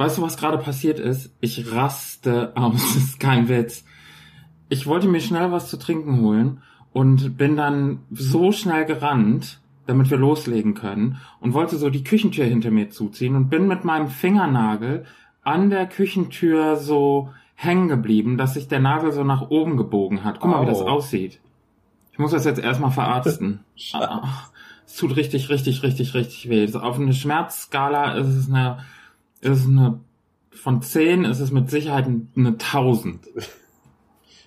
Weißt du, was gerade passiert ist? Ich raste aus. Das ist kein Witz. Ich wollte mir schnell was zu trinken holen und bin dann so schnell gerannt, damit wir loslegen können und wollte so die Küchentür hinter mir zuziehen und bin mit meinem Fingernagel an der Küchentür so hängen geblieben, dass sich der Nagel so nach oben gebogen hat. Guck mal, wie das Au. aussieht. Ich muss das jetzt erstmal verarzten. Ah, Es tut richtig, richtig, richtig, richtig weh. Auf eine Schmerzskala ist es eine, ist eine, von 10 ist es mit Sicherheit eine 1000.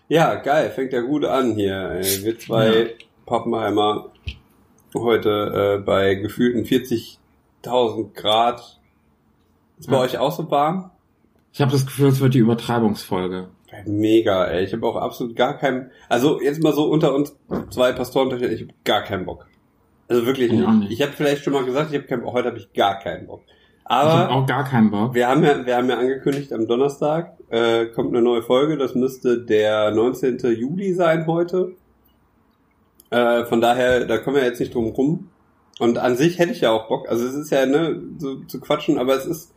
Ja, geil, fängt ja gut an hier. Ey. Wir zwei Ja. Pappenheimer heute äh, bei gefühlten 40.000 Grad. Ist bei Ja. euch auch so warm? Ich habe das Gefühl, es wird die Übertreibungsfolge. Mega, ey. Ich habe auch absolut gar keinen. Also jetzt mal so unter uns zwei Pastorentöchter, ich habe gar keinen Bock. Also wirklich nicht. Ich habe vielleicht schon mal gesagt, ich habe keinen Bock. Heute habe ich gar keinen Bock. Ich habe Aber auch gar keinen Bock. wir haben ja, wir haben ja angekündigt, am Donnerstag äh, kommt eine neue Folge. Das müsste der 19. Juli sein heute. Äh, von daher, da kommen wir jetzt nicht drum rum. Und an sich hätte ich ja auch Bock. Also es ist ja, ne, so zu quatschen, aber es ist,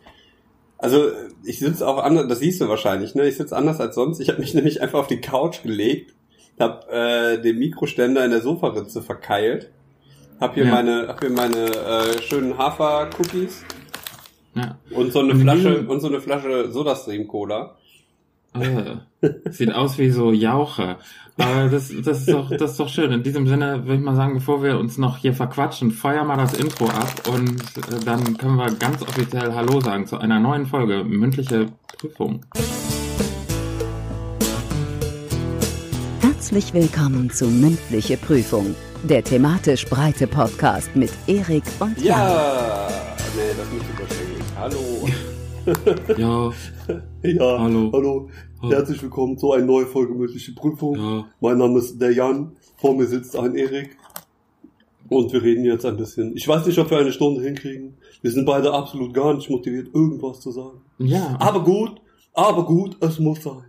also ich sitze auch anders, das siehst du wahrscheinlich, ne? Ich sitze anders als sonst. Ich habe mich nämlich einfach auf die Couch gelegt, habe äh, den Mikroständer in der Sofaritze verkeilt, hab hier Ja. meine, hab hier meine äh, schönen Hafer-Cookies Ja. und so eine Und Flasche und so eine Flasche Sodastream Cola. Äh, sieht aus wie so Jauche. Aber das, das, ist doch, das ist doch schön. In diesem Sinne würde ich mal sagen, bevor wir uns noch hier verquatschen, feuer mal das Intro ab und äh, dann können wir ganz offiziell Hallo sagen zu einer neuen Folge mündliche Prüfung. Herzlich willkommen zu Mündliche Prüfung, der thematisch breite Podcast mit Erik und Jan. Ja, nee, das muss überschwänglich. Hallo. Ja, Ja, Hallo. hallo. Herzlich willkommen zu einer neuen Folge mündliche Prüfung. ja. Mein Name ist der Jan, vor mir sitzt ein Erik und wir reden jetzt ein bisschen. Ich weiß nicht, ob wir eine Stunde hinkriegen. Wir sind beide absolut gar nicht motiviert, irgendwas zu sagen. Ja, Aber gut, aber gut, es muss sein.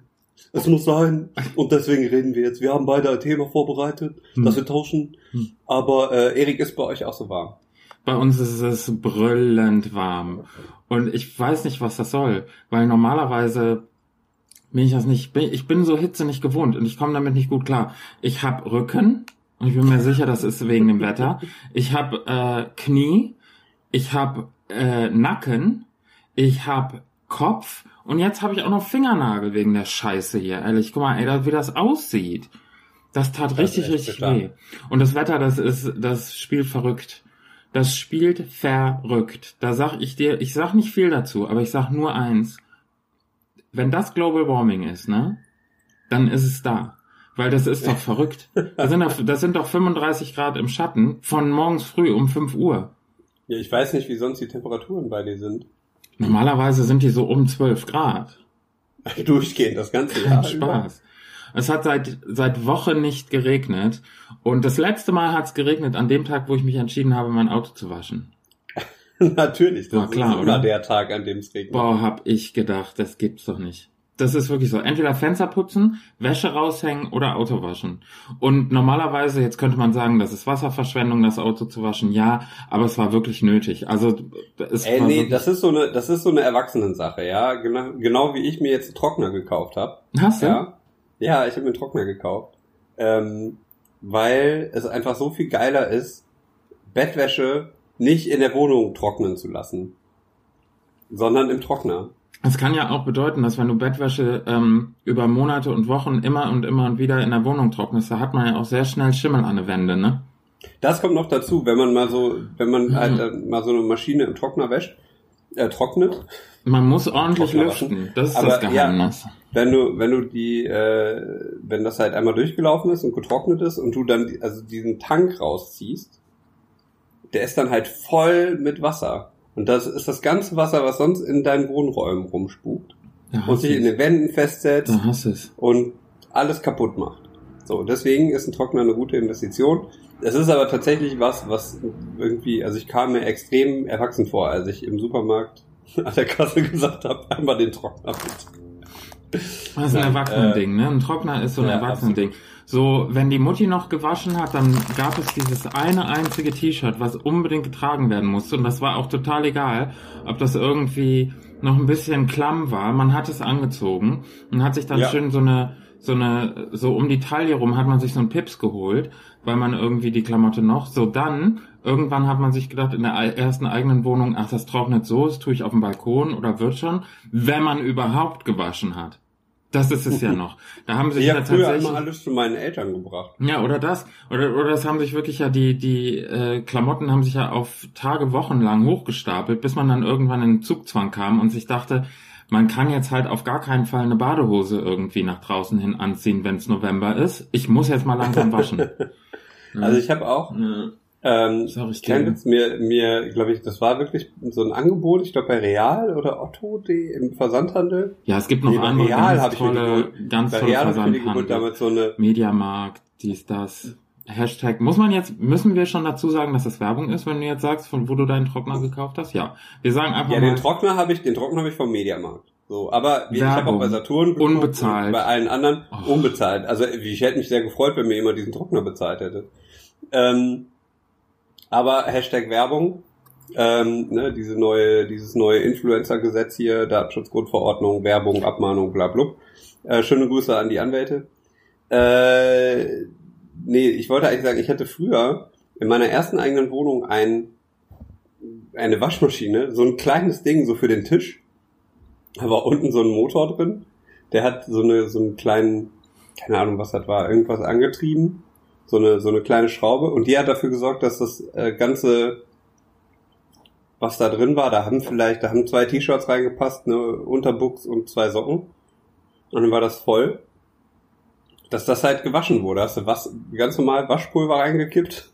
Es muss sein und deswegen reden wir jetzt. Wir haben beide ein Thema vorbereitet, Hm. das wir tauschen. Hm. Aber Äh, Erik ist bei euch auch so warm. bei uns ist es brüllend warm. Und ich weiß nicht, was das soll, weil normalerweise bin ich das nicht, bin, ich bin so Hitze nicht gewohnt und ich komme damit nicht gut klar. Ich habe Rücken und ich bin mir sicher, das ist wegen dem Wetter. Ich habe äh, Knie, ich habe äh, Nacken, ich habe Kopf und jetzt habe ich auch noch Fingernagel wegen der Scheiße hier. Ehrlich, guck mal, ey, da- wie das aussieht. Das tat Das richtig, richtig weh. Und das Wetter, das ist, das spielt verrückt. Das spielt verrückt. Da sag ich dir, ich sag nicht viel dazu, aber ich sag nur eins. Wenn das Global Warming ist, ne, dann ist es da. Weil das ist doch verrückt. Das sind doch, das sind doch 35 Grad im Schatten von morgens früh um 5 Uhr. Ja, ich weiß nicht, wie sonst die Temperaturen bei dir sind. Normalerweise sind die so um 12 Grad. Durchgehend, das ganze Kein Jahr. Spaß. Es hat seit, seit Wochen nicht geregnet. Und das letzte Mal hat es geregnet an dem Tag, wo ich mich entschieden habe, mein Auto zu waschen. Natürlich, das War klar, ist immer oder? der Tag, an dem es regnet. Boah, hab ich gedacht, das gibt's doch nicht. Das ist wirklich so. Entweder Fenster putzen, Wäsche raushängen oder Auto waschen. Und normalerweise, jetzt könnte man sagen, das ist Wasserverschwendung, das Auto zu waschen. Ja, aber es war wirklich nötig. Also, es Ey, war nee, das ist so eine, das ist so eine Erwachsenensache, ja. Genau, genau wie ich mir jetzt einen Trockner gekauft habe. Hast du? Ja. Ja, ich habe mir einen Trockner gekauft. Ähm, weil es einfach so viel geiler ist, Bettwäsche nicht in der Wohnung trocknen zu lassen. Sondern im Trockner. Es kann ja auch bedeuten, dass wenn du Bettwäsche ähm, über Monate und Wochen immer und immer und wieder in der Wohnung trocknest, da hat man ja auch sehr schnell Schimmel an der Wände, ne? Das kommt noch dazu, wenn man mal so, wenn man Mhm. halt äh, mal so eine Maschine im Trockner wäscht, äh, trocknet, Man muss ordentlich lüften. Das ist Aber, das Geheimnis. wenn du, wenn du die, äh, wenn das halt einmal durchgelaufen ist und getrocknet ist und du dann also diesen Tank rausziehst, der ist dann halt voll mit Wasser. Und das ist das ganze Wasser, was sonst in deinen Wohnräumen rumspukt und sich in du den Wänden festsetzt es. und alles kaputt macht. So, deswegen ist ein Trockner eine gute Investition. Es ist aber tatsächlich was, was irgendwie, also ich kam mir extrem erwachsen vor, als ich im Supermarkt an der Kasse gesagt habe, einmal den Trockner bitte. Das ist ein Erwachsenending, ne? Ein Trockner ist so ein ja, Erwachsenending. So, wenn die Mutti noch gewaschen hat, dann gab es dieses eine einzige T-Shirt, was unbedingt getragen werden musste. Und das war auch total egal, ob das irgendwie noch ein bisschen klamm war. Man hat es angezogen und hat sich dann Ja. schön so eine, so eine, so um die Taille rum hat man sich so einen Pips geholt, weil man irgendwie die Klamotte noch, so dann, irgendwann hat man sich gedacht, in der ersten eigenen Wohnung, ach, das trocknet so, das tue ich auf dem Balkon oder wird schon, wenn man überhaupt gewaschen hat. Das ist es ja noch. Da haben sich Ich ja habe früher tatsächlich. immer alles zu meinen Eltern gebracht. Ja, oder das. Oder, oder das haben sich wirklich ja die, die äh, Klamotten haben sich ja auf Tage, Wochen lang hochgestapelt, bis man dann irgendwann in den Zugzwang kam und sich dachte, man kann jetzt halt auf gar keinen Fall eine Badehose irgendwie nach draußen hin anziehen, wenn es November ist. Ich muss jetzt mal langsam waschen. Also ich habe auch, Ja. ähm, ich jetzt mir, mir glaube ich, das war wirklich so ein Angebot, ich glaube bei Real oder Otto die, im Versandhandel. ja, es gibt noch Nee, andere Real ganz tolle, ganz tolle Real Versandhandel. damals so eine, Mediamarkt, dies, das. Hashtag, muss man jetzt, müssen wir schon dazu sagen, dass das Werbung ist, wenn du jetzt sagst, von wo du deinen Trockner gekauft hast? Ja. Wir sagen einfach ja, mal. den Trockner habe ich, den Trockner habe ich vom Mediamarkt. So, aber wie ich habe auch bei Saturn geguckt Unbezahlt. bei allen anderen Oh. unbezahlt. Also ich hätte mich sehr gefreut, wenn mir jemand diesen Trockner bezahlt hätte. Ähm, aber Hashtag Werbung, ähm, ne, diese neue, dieses neue Influencer-Gesetz hier, Datenschutzgrundverordnung, Werbung, Abmahnung, bla bla. Äh, schöne Grüße an die Anwälte. Äh, nee, ich wollte eigentlich sagen, ich hatte früher in meiner ersten eigenen Wohnung ein, eine Waschmaschine, so ein kleines Ding, so für den Tisch. Da war unten so ein Motor drin. Der hat so eine, so einen kleinen, keine Ahnung, was das war, irgendwas angetrieben. So eine, so eine kleine Schraube. Und die hat dafür gesorgt, dass das äh, ganze, was da drin war, da haben vielleicht, da haben zwei T-Shirts reingepasst, eine Unterbuchs und zwei Socken. Und dann war das voll. Dass das halt gewaschen wurde. Hast du was, ganz normal Waschpulver reingekippt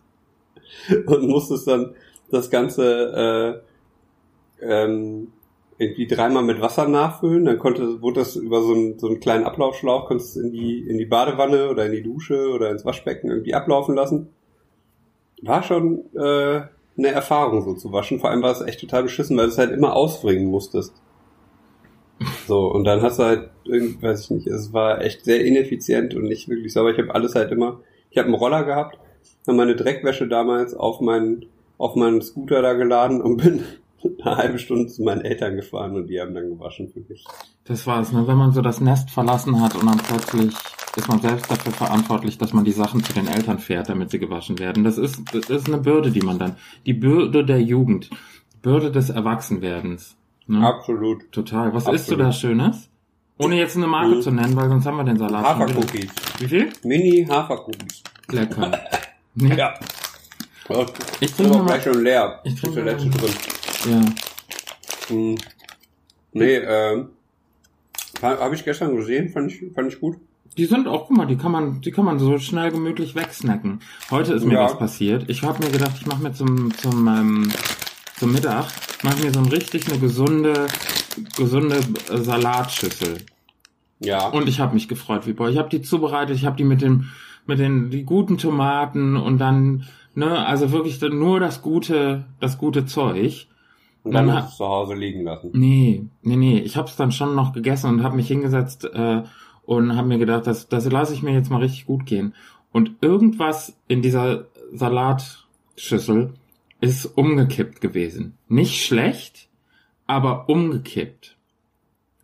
und musstest dann das Ganze äh, ähm, irgendwie dreimal mit Wasser nachfüllen, dann konnte, wurde das über so einen, so einen kleinen Ablaufschlauch, konntest in die, in die Badewanne oder in die Dusche oder ins Waschbecken irgendwie ablaufen lassen. War schon äh, eine Erfahrung so zu waschen, vor allem war es echt total beschissen, weil du es halt immer ausbringen musstest. So, und dann hast du halt, irgendwie, weiß ich nicht, es war echt sehr ineffizient und nicht wirklich sauber. Ich habe alles halt immer, ich habe einen Roller gehabt, habe meine Dreckwäsche damals auf meinen, auf meinen Scooter da geladen und bin eine halbe Stunde zu meinen Eltern gefahren und die haben dann gewaschen für mich. Das war es, ne? wenn man so das Nest verlassen hat und dann plötzlich ist man selbst dafür verantwortlich, dass man die Sachen zu den Eltern fährt, damit sie gewaschen werden. Das ist, das ist eine Bürde, die man dann, die Bürde der Jugend, Bürde des Erwachsenwerdens. Ne? Absolut. Total. Was Absolut. isst du da Schönes? Ohne jetzt eine Marke Mhm. zu nennen, weil sonst haben wir den Salat. Hafercookies. Wie viel? Mini Hafercookies. Lecker. Nee. Ja. Ich trinke mal- gleich schon leer. ich trinke der letzte drin. Ja. Hm. Nee, ähm, habe ich gestern gesehen, fand ich, fand ich gut. Die sind auch, guck mal, die kann man, die kann man so schnell gemütlich wegsnacken. Heute ist mir Ja. was passiert. Ich habe mir gedacht, ich mache mir zum zum ähm, zum Mittag mache mir so ein richtig eine gesunde gesunde äh, Salatschüssel. Ja. Und ich habe mich gefreut wie boah. Ich habe die zubereitet, ich habe die mit dem mit den die guten Tomaten und dann ne, also wirklich nur das gute das gute Zeug. Und dann dann hast du es zu Hause liegen lassen. Nee, nee, nee. Ich habe es dann schon noch gegessen und habe mich hingesetzt äh, und habe mir gedacht, das, das lasse ich mir jetzt mal richtig gut gehen. Und irgendwas in dieser Salatschüssel ist umgekippt gewesen. Nicht schlecht, aber umgekippt.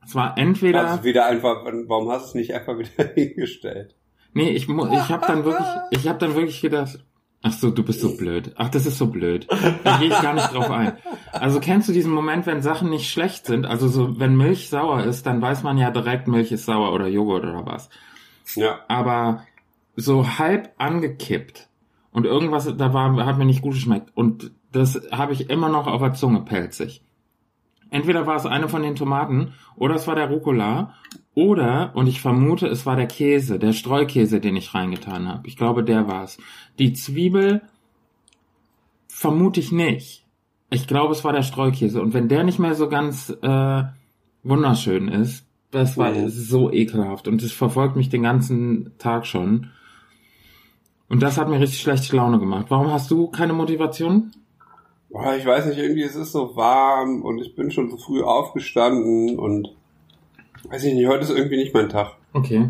Es war entweder... Du wieder einfach, warum hast du es nicht einfach wieder hingestellt? Nee, ich, ich habe dann wirklich, ich habe dann wirklich gedacht, ach so, du bist so blöd. Ach, das ist so blöd. Da gehe ich gar nicht drauf ein. Also kennst du diesen Moment, wenn Sachen nicht schlecht sind? Also so, wenn Milch sauer ist, dann weiß man ja direkt, Milch ist sauer oder Joghurt oder was. Ja. Aber so halb angekippt und irgendwas da war, hat mir nicht gut geschmeckt und das habe ich immer noch auf der Zunge pelzig. Entweder war es eine von den Tomaten oder es war der Rucola oder, und ich vermute, es war der Käse, der Streukäse, den ich reingetan habe. Ich glaube, der war es. Die Zwiebel vermute ich nicht. Ich glaube, es war der Streukäse. Und wenn der nicht mehr so ganz äh, wunderschön ist, das war Mhm. so ekelhaft. Und es verfolgt mich den ganzen Tag schon. Und das hat mir richtig schlechte Laune gemacht. Warum hast du keine Motivation? Boah, ich weiß nicht, irgendwie es ist so warm und ich bin schon so früh aufgestanden und weiß ich nicht, heute ist irgendwie nicht mein Tag. Okay.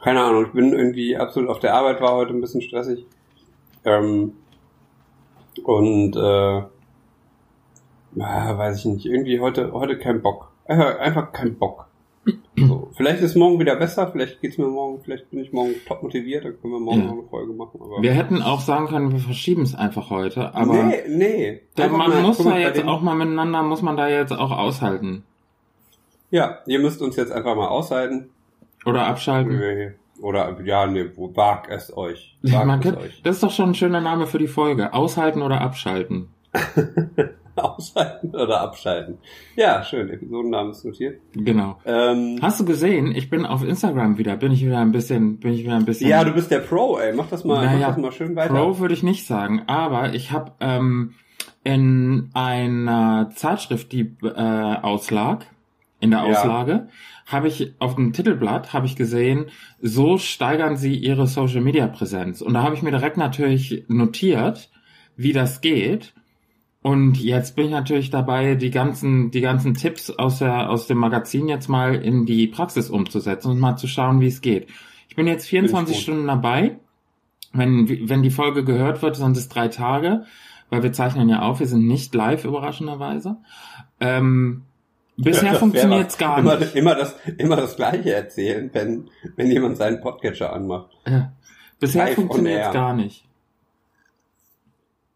Keine Ahnung, ich bin irgendwie absolut auf der Arbeit, war heute ein bisschen stressig. Ähm, und äh, weiß ich nicht, irgendwie heute, heute kein Bock. Einfach, einfach kein Bock. So, vielleicht ist morgen wieder besser, vielleicht geht's mir morgen, vielleicht bin ich morgen top motiviert, dann können wir morgen Ja. noch eine Folge machen. Aber Wir hätten auch sagen können, wir verschieben es einfach heute, aber nee, nee. da, man mal- muss da jetzt auch mal miteinander, muss man da jetzt auch aushalten. Ja, ihr müsst uns jetzt einfach mal aushalten. Oder abschalten. Nee. Oder, ja, nee, wo- wag es euch. Ja, Wag man es kann, euch. das ist doch schon ein schöner Name für die Folge. Aushalten oder abschalten. Aushalten oder abschalten. Ja, schön. Episodennamen ist notiert. Genau. Ähm, Hast du gesehen, ich bin auf Instagram wieder, bin ich wieder ein bisschen, bin ich wieder ein bisschen. ja, du bist der Pro, ey. Mach das mal, Naja, mach das mal schön weiter. Pro würde ich nicht sagen, aber ich habe ähm, in einer Zeitschrift, die äh, auslag, in der Ja. Auslage, habe ich auf dem Titelblatt habe ich gesehen, so steigern sie ihre Social Media Präsenz. Und da habe ich mir direkt natürlich notiert, wie das geht. Und jetzt bin ich natürlich dabei, die ganzen, die ganzen Tipps aus der, aus dem Magazin jetzt mal in die Praxis umzusetzen und mal zu schauen, wie es geht. Ich bin jetzt 24 gut. Stunden dabei. Wenn, wenn die Folge gehört wird, sind es drei Tage, weil wir zeichnen ja auf, wir sind nicht live, überraschenderweise. Ähm, bisher funktioniert's was. gar immer, nicht. Immer das, immer das Gleiche erzählen, wenn, wenn jemand seinen Podcatcher anmacht. Ja. Bisher funktioniert's air. gar nicht.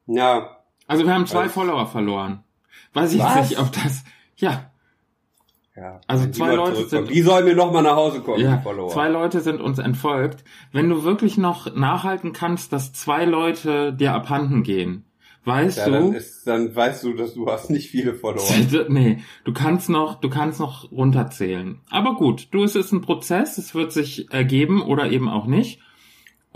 Ja, Also wir haben zwei Was? Follower verloren. Weiß ich Was? nicht, ob das, ja, ja. Also zwei Leute sind- Die sollen mir noch mal nach Hause kommen, Ja, Follower. zwei Leute sind uns entfolgt. Wenn du wirklich noch nachhalten kannst, dass zwei Leute dir abhanden gehen, weißt ja, dann, du, ist, dann weißt du, dass du hast nicht viele Follower. nee, du kannst noch, du kannst noch runterzählen. Aber gut, du, es ist ein Prozess, es wird sich ergeben oder eben auch nicht.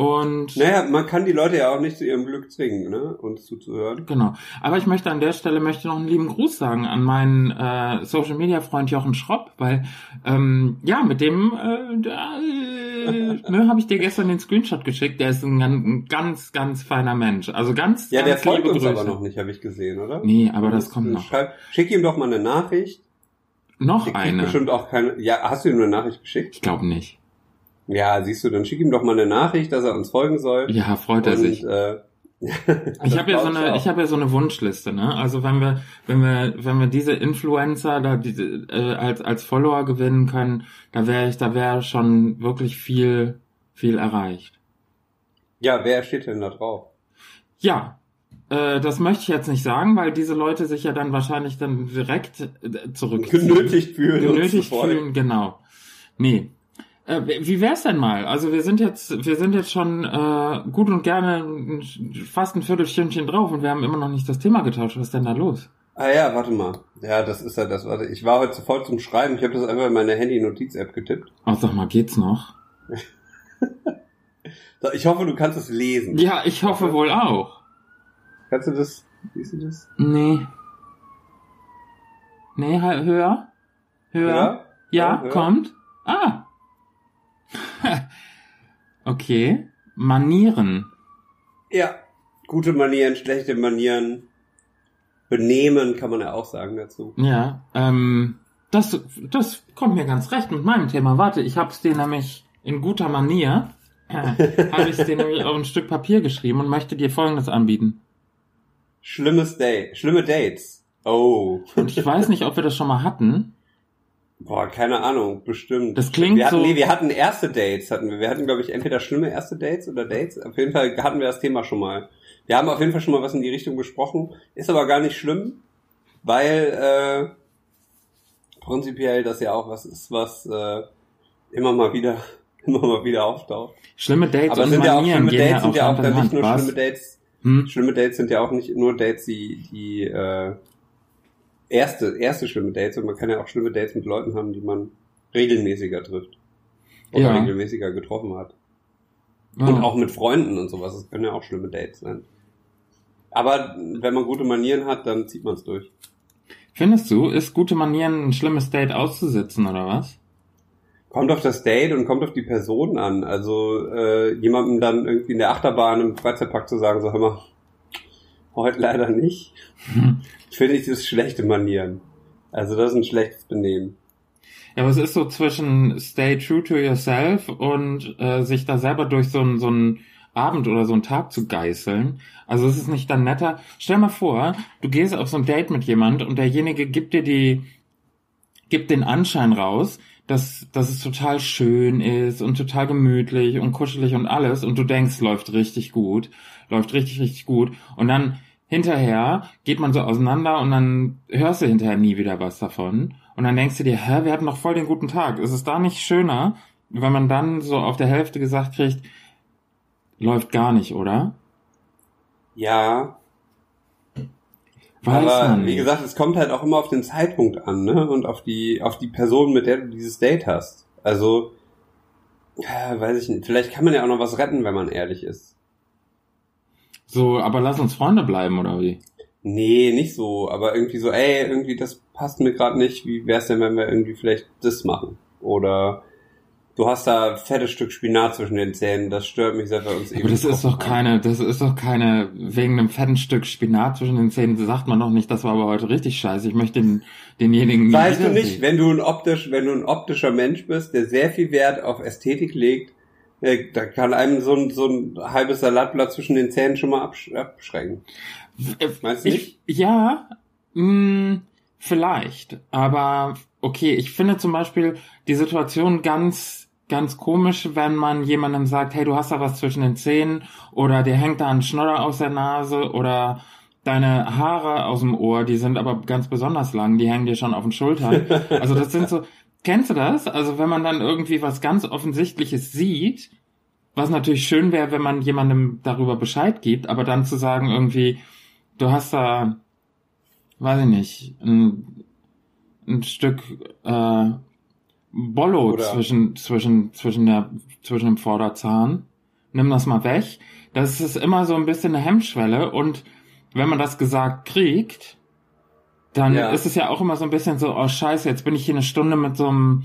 Und Naja, man kann die Leute ja auch nicht zu ihrem Glück zwingen, ne? uns zuzuhören. Genau. Aber ich möchte an der Stelle möchte noch einen lieben Gruß sagen an meinen äh, Social Media Freund Jochen Schropp, weil ähm, ja mit dem äh, da, äh, ne, habe ich dir gestern den Screenshot geschickt. Der ist ein, ganz- ein ganz ganz feiner Mensch. Also ganz Ja, der ganz folgt liebe uns Grüße. aber noch nicht, habe ich gesehen, oder? Nee, aber das kommt noch. Schreib, schick ihm doch mal eine Nachricht. Noch Der eine. bestimmt auch keine. Ja, hast du ihm eine Nachricht geschickt? Ich glaube nicht. Ja, siehst du, dann schick ihm doch mal eine Nachricht, dass er uns folgen soll. Ja, freut er Und, sich. Äh, Ich habe ja so eine, ich habe ja so eine Wunschliste, ne? Also wenn wir, wenn wir, wenn wir diese Influencer da diese, äh, als als Follower gewinnen können, da wäre ich, da wäre schon wirklich viel, viel erreicht. ja, wer steht denn da drauf? Ja, äh, das möchte ich jetzt nicht sagen, weil diese Leute sich ja dann wahrscheinlich dann direkt äh, zurückziehen. Genötigt fühlen. Genötigt fühlen, genau. Nee. Äh, wie wär's denn mal? Also wir sind jetzt, wir sind jetzt schon äh, gut und gerne fast ein Viertelstündchen drauf und wir haben immer noch nicht das Thema getauscht. Was ist denn da los? Ah ja, warte mal. Ja, das ist ja das. Warte, ich war heute zu voll zum Schreiben. Ich habe das einfach in meine Handy-Notiz-App getippt. Oh, sag mal, geht's noch? Ich hoffe, du kannst es lesen. Ja, ich hoffe wohl auch. Kannst du das? Siehst du das? Nee. Nee, he- höher? Höher? Ja? Ja, höher. kommt. Ah. okay. Manieren. Ja. Gute Manieren, schlechte Manieren. Benehmen kann man ja auch sagen dazu. Ja, ähm, das, das kommt mir ganz recht mit meinem Thema. Warte, ich hab's dir nämlich in guter Manier, äh, habe ich dir nämlich auf ein Stück Papier geschrieben und möchte dir Folgendes anbieten. Schlimmes Date. Schlimme Dates. Oh. Und ich weiß nicht, ob wir das schon mal hatten. Boah, keine Ahnung, bestimmt. Das klingt wir hatten, so- Nee, wir hatten erste Dates, hatten wir. Wir hatten, glaube ich, entweder schlimme erste Dates oder Dates. Auf jeden Fall hatten wir das Thema schon mal. Wir haben auf jeden Fall schon mal was in die Richtung besprochen. Ist aber gar nicht schlimm, weil äh, prinzipiell das ja auch was ist, was äh, immer mal wieder, immer mal wieder auftaucht. Schlimme Dates Aber und sind ja auch schlimme Dates sind ja auch dann nicht nur Was? schlimme Dates. Hm? Schlimme Dates sind ja auch nicht nur Dates, die, die äh, erste, erste schlimme Dates, und man kann ja auch schlimme Dates mit Leuten haben, die man regelmäßiger trifft. Oder Ja. regelmäßiger getroffen hat. Ja. Und auch mit Freunden und sowas. Das können ja auch schlimme Dates sein. Aber wenn man gute Manieren hat, dann zieht man es durch. Findest du, ist gute Manieren ein schlimmes Date auszusitzen oder was? Kommt auf das Date und kommt auf die Person an. Also äh, jemandem dann irgendwie in der Achterbahn im Freizeitpark zu sagen, so hör mal, heute leider nicht, finde ich das schlechte Manieren. Also das ist ein schlechtes Benehmen. Ja, aber es ist so zwischen stay true to yourself und äh, sich da selber durch so einen so einen Abend oder so einen Tag zu geißeln. Also es ist nicht dann netter. Stell mal vor, du gehst auf so ein Date mit jemand und derjenige gibt dir die gibt den Anschein raus, dass, dass es total schön ist und total gemütlich und kuschelig und alles und du denkst, läuft richtig gut, läuft richtig, richtig gut und dann hinterher geht man so auseinander und dann hörst du hinterher nie wieder was davon und dann denkst du dir, hä, wir hatten doch voll den guten Tag. Ist es da nicht schöner, wenn man dann so auf der Hälfte gesagt kriegt, läuft gar nicht, oder? Ja, Weiß aber man wie nicht. gesagt, es kommt halt auch immer auf den Zeitpunkt an, ne? Und auf die, auf die Person, mit der du dieses Date hast. Also, äh, weiß ich nicht. Vielleicht kann man ja auch noch was retten, wenn man ehrlich ist. So, aber lass uns Freunde bleiben, oder wie? Nee, nicht so, aber irgendwie so, ey, irgendwie das passt mir gerade nicht. Wie wär's denn, wenn wir irgendwie vielleicht das machen? Oder du hast da fettes Stück Spinat zwischen den Zähnen, das stört mich, seit wir uns Aber das ist doch keine, das ist doch keine, wegen einem fetten Stück Spinat zwischen den Zähnen sagt man doch nicht, das war aber heute richtig scheiße. Ich möchte den, denjenigen nie Weißt du nicht, wenn du ein optisch, wenn du ein optischer Mensch bist, der sehr viel Wert auf Ästhetik legt, äh, da kann einem so ein, so ein halbes Salatblatt zwischen den Zähnen schon mal absch abschrecken. Meinst du nicht? Ich, ja, mh, vielleicht. Aber okay, ich finde zum Beispiel die Situation ganz, ganz komisch, wenn man jemandem sagt, hey, du hast da was zwischen den Zähnen oder dir hängt da ein Schnodder aus der Nase oder deine Haare aus dem Ohr, die sind aber ganz besonders lang, die hängen dir schon auf den Schultern. Also das sind so, kennst du das? Also wenn man dann irgendwie was ganz Offensichtliches sieht, was natürlich schön wäre, wenn man jemandem darüber Bescheid gibt, aber dann zu sagen irgendwie, du hast da, weiß ich nicht, ein, ein Stück äh, Bollo Oder- zwischen zwischen zwischen der zwischen dem Vorderzahn. Nimm das mal weg. Das ist immer so ein bisschen eine Hemmschwelle und wenn man das gesagt kriegt, dann Ja. ist es ja auch immer so ein bisschen so, oh Scheiße, jetzt bin ich hier eine Stunde mit so einem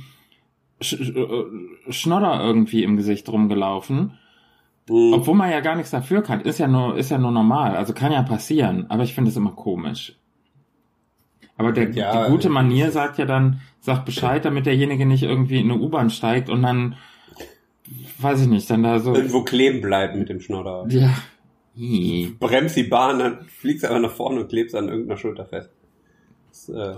Sch äh, Schnodder irgendwie im Gesicht rumgelaufen. Hm. Obwohl man ja gar nichts dafür kann. Ist ja nur, ist ja nur normal. Also kann ja passieren. Aber ich finde es immer komisch. Aber der, Ja, die gute Manier sagt ja dann, sagt Bescheid, damit derjenige nicht irgendwie in eine U-Bahn steigt und dann, weiß ich nicht, dann da so, Irgendwo kleben bleibt mit dem Schnodder. ja. Bremst die Bahn, dann fliegst du einfach nach vorne und klebst an irgendeiner Schulter fest. Das, äh,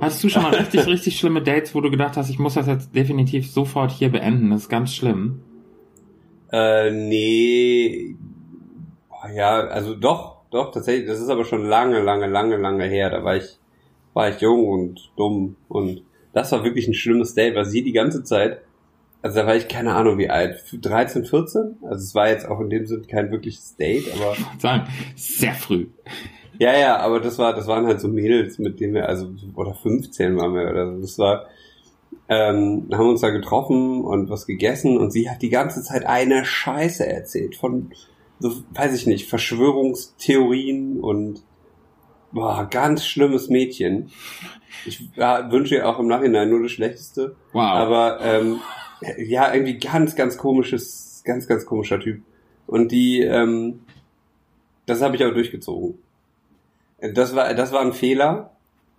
Hattest du schon mal richtig, richtig schlimme Dates, wo du gedacht hast, ich muss das jetzt definitiv sofort hier beenden? Das ist ganz schlimm. Äh, nee. Ja, also doch, doch, tatsächlich. Das ist aber schon lange, lange, lange, lange her. Da war ich, war ich jung und dumm. Und das war wirklich ein schlimmes Date, weil sie die ganze Zeit, also da war ich keine Ahnung wie alt, 13, 14? Also es war jetzt auch in dem Sinne kein wirkliches Date, aber Sagen, sehr früh. Ja, ja, aber das war, das waren halt so Mädels, mit denen wir, also, oder 15 waren wir oder so. Das war, ähm, haben uns da getroffen und was gegessen und sie hat die ganze Zeit eine Scheiße erzählt von, so, weiß ich nicht, Verschwörungstheorien und, boah, ganz schlimmes Mädchen. Ich ja, wünsche ihr auch im Nachhinein nur das Schlechteste. Wow. Aber ähm, ja, irgendwie ganz, ganz komisches, ganz, ganz komischer Typ. Und die, ähm, das habe ich auch durchgezogen. Das war, das war ein Fehler,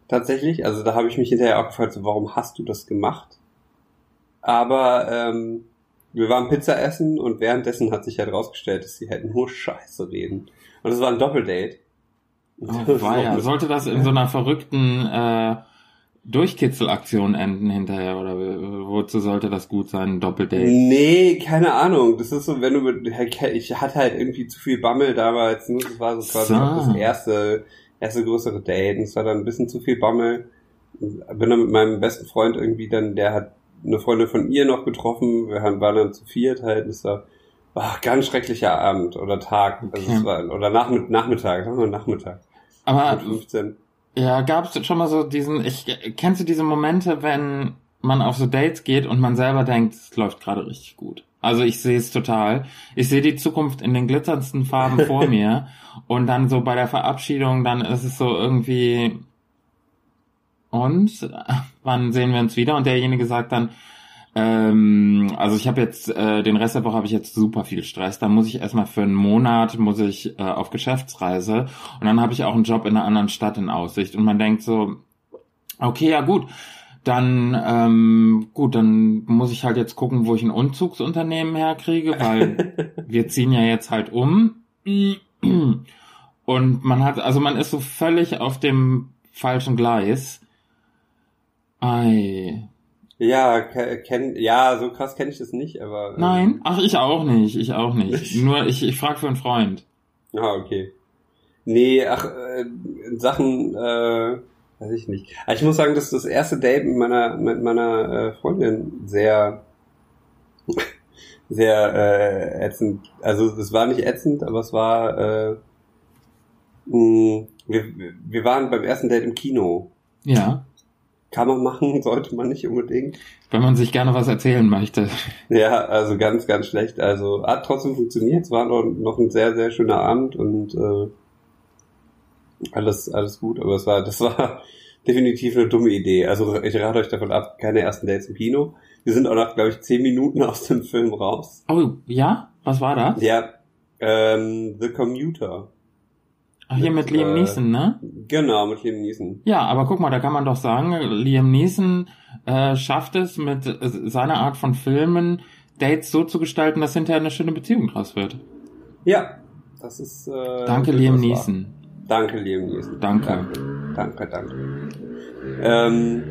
tatsächlich. Also da habe ich mich hinterher auch gefragt, so, warum hast du das gemacht? Aber ähm, wir waren Pizza essen und währenddessen hat sich halt rausgestellt, dass sie halt nur Scheiße reden. Und es war ein Doppeldate. Oh, weia. Sollte das in so einer verrückten äh, Durchkitzelaktion enden hinterher oder wozu sollte das gut sein, ein Doppeldate? Nee, keine Ahnung. Das ist so, wenn du mit, ich hatte halt irgendwie zu viel Bammel damals. Ne? Das war so quasi So. das erste, erste größere Date. Und es war dann ein bisschen zu viel Bammel. Bin dann mit meinem besten Freund irgendwie dann, der hat eine Freundin von ihr noch getroffen. Wir haben, waren dann zu viert halt. Das war, ach, ganz schrecklicher Abend oder Tag. Also Okay. es war, oder Nachmitt Nachmittag, sagen wir Nachmittag. Aber Mit 15. ja, gab es schon mal so diesen, ich kennst du diese Momente, wenn man auf so Dates geht und man selber denkt, es läuft gerade richtig gut. Also ich sehe es total. Ich sehe die Zukunft in den glitzerndsten Farben vor mir und dann so bei der Verabschiedung, dann ist es so irgendwie und wann sehen wir uns wieder? Und derjenige sagt dann, ähm, also ich habe jetzt äh, den Rest der Woche habe ich jetzt super viel Stress. Da muss ich erstmal für einen Monat muss ich äh, auf Geschäftsreise und dann habe ich auch einen Job in einer anderen Stadt in Aussicht und man denkt so, okay, ja gut, dann ähm, gut, dann muss ich halt jetzt gucken, wo ich ein Umzugsunternehmen herkriege, weil wir ziehen ja jetzt halt um. Und man hat, also man ist so völlig auf dem falschen Gleis. Ei. Ja, ke- kenn, ja, so krass kenne ich das nicht, aber. ähm, Nein? Ach, ich auch nicht. Ich auch nicht. Nur ich, ich frage für einen Freund. Ah, okay. Nee, ach, äh, Sachen, äh, weiß ich nicht. Aber ich muss sagen, dass das erste Date mit meiner, mit meiner äh, Freundin sehr, sehr äh, ätzend. Also es war nicht ätzend, aber es war, äh, mh, wir, wir waren beim ersten Date im Kino. Ja. Kann man machen, sollte man nicht unbedingt. Wenn man sich gerne was erzählen möchte. Ja, also ganz, ganz schlecht. Also hat trotzdem funktioniert. Es war noch, noch ein sehr, sehr schöner Abend und äh, alles, alles gut. Aber es war, das war definitiv eine dumme Idee. Also ich rate euch davon ab, keine ersten Dates im Kino. Wir sind auch nach, glaube ich, zehn Minuten aus dem Film raus. Oh, ja? Was war das? Ja, ähm, The Commuter. Ach, hier mit Mit, Liam äh, Neeson, ne? Genau, mit Liam Neeson. Ja, aber guck mal, da kann man doch sagen, Liam Neeson äh, schafft es mit äh, seiner Art von Filmen, Dates so zu gestalten, dass hinterher eine schöne Beziehung draus wird. Ja, das ist. Äh, Danke, Liam. Neeson. Danke, Liam Neeson. Danke. Danke, danke. danke. Ähm,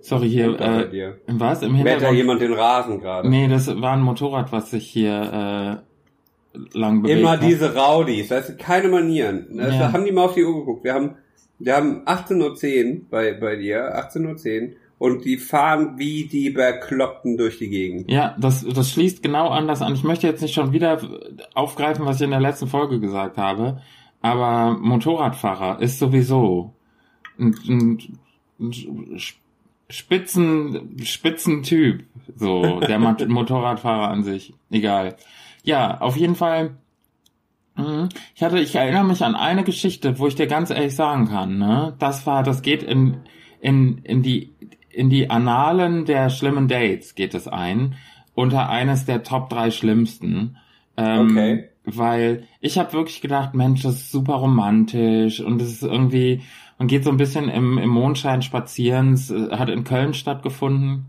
Sorry, hier, äh, dir. was? Im da Hintergrund? jemand den Rasen gerade? Nee, das war ein Motorrad, was sich hier äh, lang bewegt Immer hat. diese Rowdies, weißt du, keine Manieren. Das Ja. haben die mal auf die Uhr geguckt. Wir haben, wir haben 18.10 Uhr bei, bei dir, 18.10 Uhr, und die fahren wie die Bekloppten durch die Gegend. Ja, das, das schließt genau anders an. Ich möchte jetzt nicht schon wieder aufgreifen, was ich in der letzten Folge gesagt habe, aber Motorradfahrer ist sowieso ein, ein, ein Spitzen, Spitzentyp, so, der Mo- Motorradfahrer an sich. Egal. Ja, auf jeden Fall. mhm. Ich hatte, ich erinnere mich an eine Geschichte, wo ich dir ganz ehrlich sagen kann, ne, das war, das geht in, in, in die, in die Annalen der schlimmen Dates geht es ein, unter eines der Top drei schlimmsten. Ähm, Okay. Weil ich habe wirklich gedacht, Mensch, das ist super romantisch und es ist irgendwie, man geht so ein bisschen im, im Mondschein spazieren. Es äh, hat in Köln stattgefunden.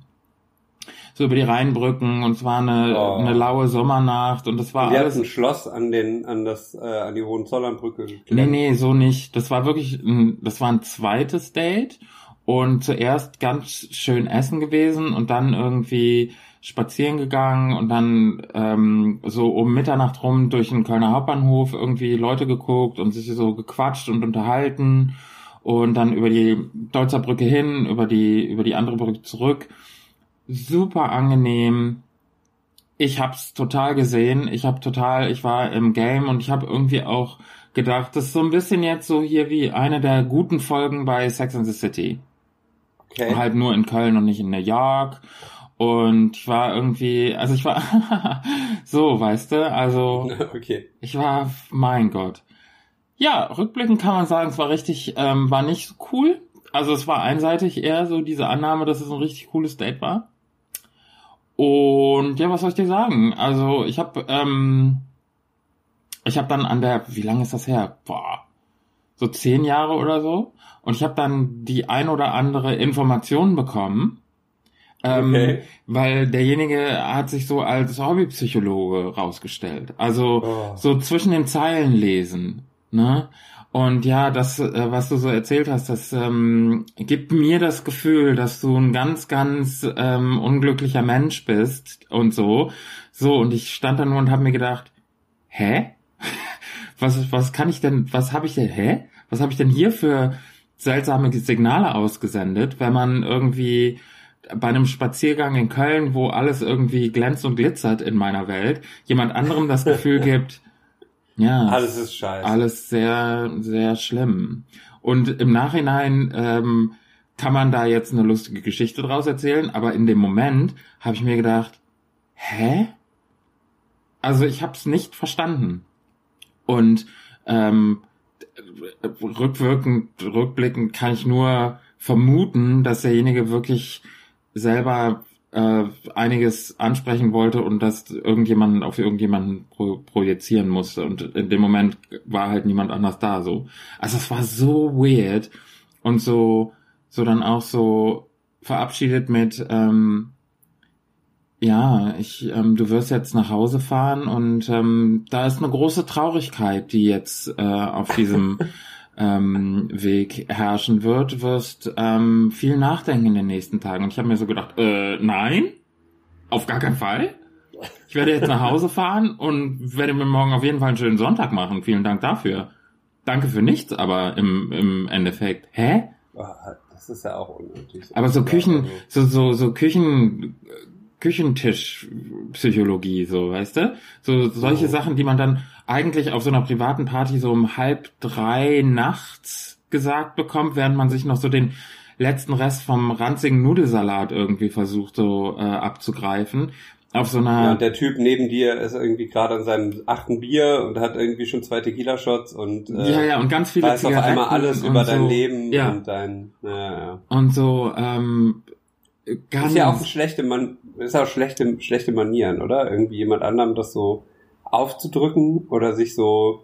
So über die Rheinbrücken und es war eine, Oh. eine laue Sommernacht und es war Wir alles. ein Schloss an den, an das, äh, an die Hohenzollernbrücke geklemmt. Nee, nee, so nicht. Das war wirklich, ein, das war ein zweites Date und zuerst ganz schön essen gewesen und dann irgendwie spazieren gegangen und dann ähm, so um Mitternacht rum durch den Kölner Hauptbahnhof irgendwie Leute geguckt und sich so gequatscht und unterhalten und dann über die Deutzer Brücke hin, über die über die andere Brücke zurück. Super angenehm. Ich hab's total gesehen. Ich hab total, ich war im Game und ich habe irgendwie auch gedacht, das ist so ein bisschen jetzt so hier wie eine der guten Folgen bei Sex and the City. Okay. Halt nur in Köln und nicht in New York. Und ich war irgendwie, also ich war so, weißt du, also Okay. ich war, mein Gott. Ja, rückblickend kann man sagen, es war richtig, ähm, war nicht so cool. Also es war einseitig eher so diese Annahme, dass es ein richtig cooles Date war. Und ja, was soll ich dir sagen? Also ich habe, ähm, ich habe dann an der, wie lange ist das her? Boah, so zehn Jahre oder so. Und ich habe dann die ein oder andere Information bekommen. Ähm, Okay. Weil derjenige hat sich so als Hobbypsychologe rausgestellt. Also Oh. so zwischen den Zeilen lesen. Ne? Und ja, das, äh, was du so erzählt hast, das ähm, gibt mir das Gefühl, dass du ein ganz, ganz ähm, unglücklicher Mensch bist und so. So, und ich stand da nur und habe mir gedacht, hä? Was, was kann ich denn, was habe ich denn, hä? Was habe ich denn hier für seltsame Signale ausgesendet, wenn man irgendwie bei einem Spaziergang in Köln, wo alles irgendwie glänzt und glitzert in meiner Welt, jemand anderem das Gefühl gibt, ja, Alles ist scheiße. alles sehr, sehr schlimm. Und im Nachhinein ähm, kann man da jetzt eine lustige Geschichte draus erzählen, aber in dem Moment habe ich mir gedacht, hä? Also ich habe es nicht verstanden. Und ähm, rückwirkend, rückblickend kann ich nur vermuten, dass derjenige wirklich selber äh, einiges ansprechen wollte und das irgendjemanden auf irgendjemanden pro projizieren musste. Und in dem Moment war halt niemand anders da. So, also es war so weird und so, so dann auch so verabschiedet mit ähm, ja, ich, ähm, du wirst jetzt nach Hause fahren und ähm, da ist eine große Traurigkeit, die jetzt äh, auf diesem ähm, Weg herrschen wird, wirst ähm, viel nachdenken in den nächsten Tagen. Und ich habe mir so gedacht, äh, nein, auf gar keinen Fall. Ich werde jetzt nach Hause fahren und werde mir morgen auf jeden Fall einen schönen Sonntag machen. Vielen Dank dafür. Danke für nichts, aber im, im Endeffekt. Hä? Ah, Das ist ja auch unnötig. Aber so Küchen, so, so, so Küchen, Küchentischpsychologie, so, weißt du? So, solche Oh. Sachen, die man dann eigentlich auf so einer privaten Party so um halb drei nachts gesagt bekommt, während man sich noch so den letzten Rest vom ranzigen Nudelsalat irgendwie versucht so äh, abzugreifen. Auf so einer Ja, und der Typ neben dir ist irgendwie gerade an seinem achten Bier und hat irgendwie schon zwei Tequila-Shots und äh, ja, ja, und ganz viele weiß auf einmal alles über dein so, Leben Ja, und dein, ja, ja. und so, ähm, ganz, Ist ja auch ein schlechte Man ist auch schlechte, schlechte Manieren, oder? Irgendwie jemand anderem das so aufzudrücken oder sich so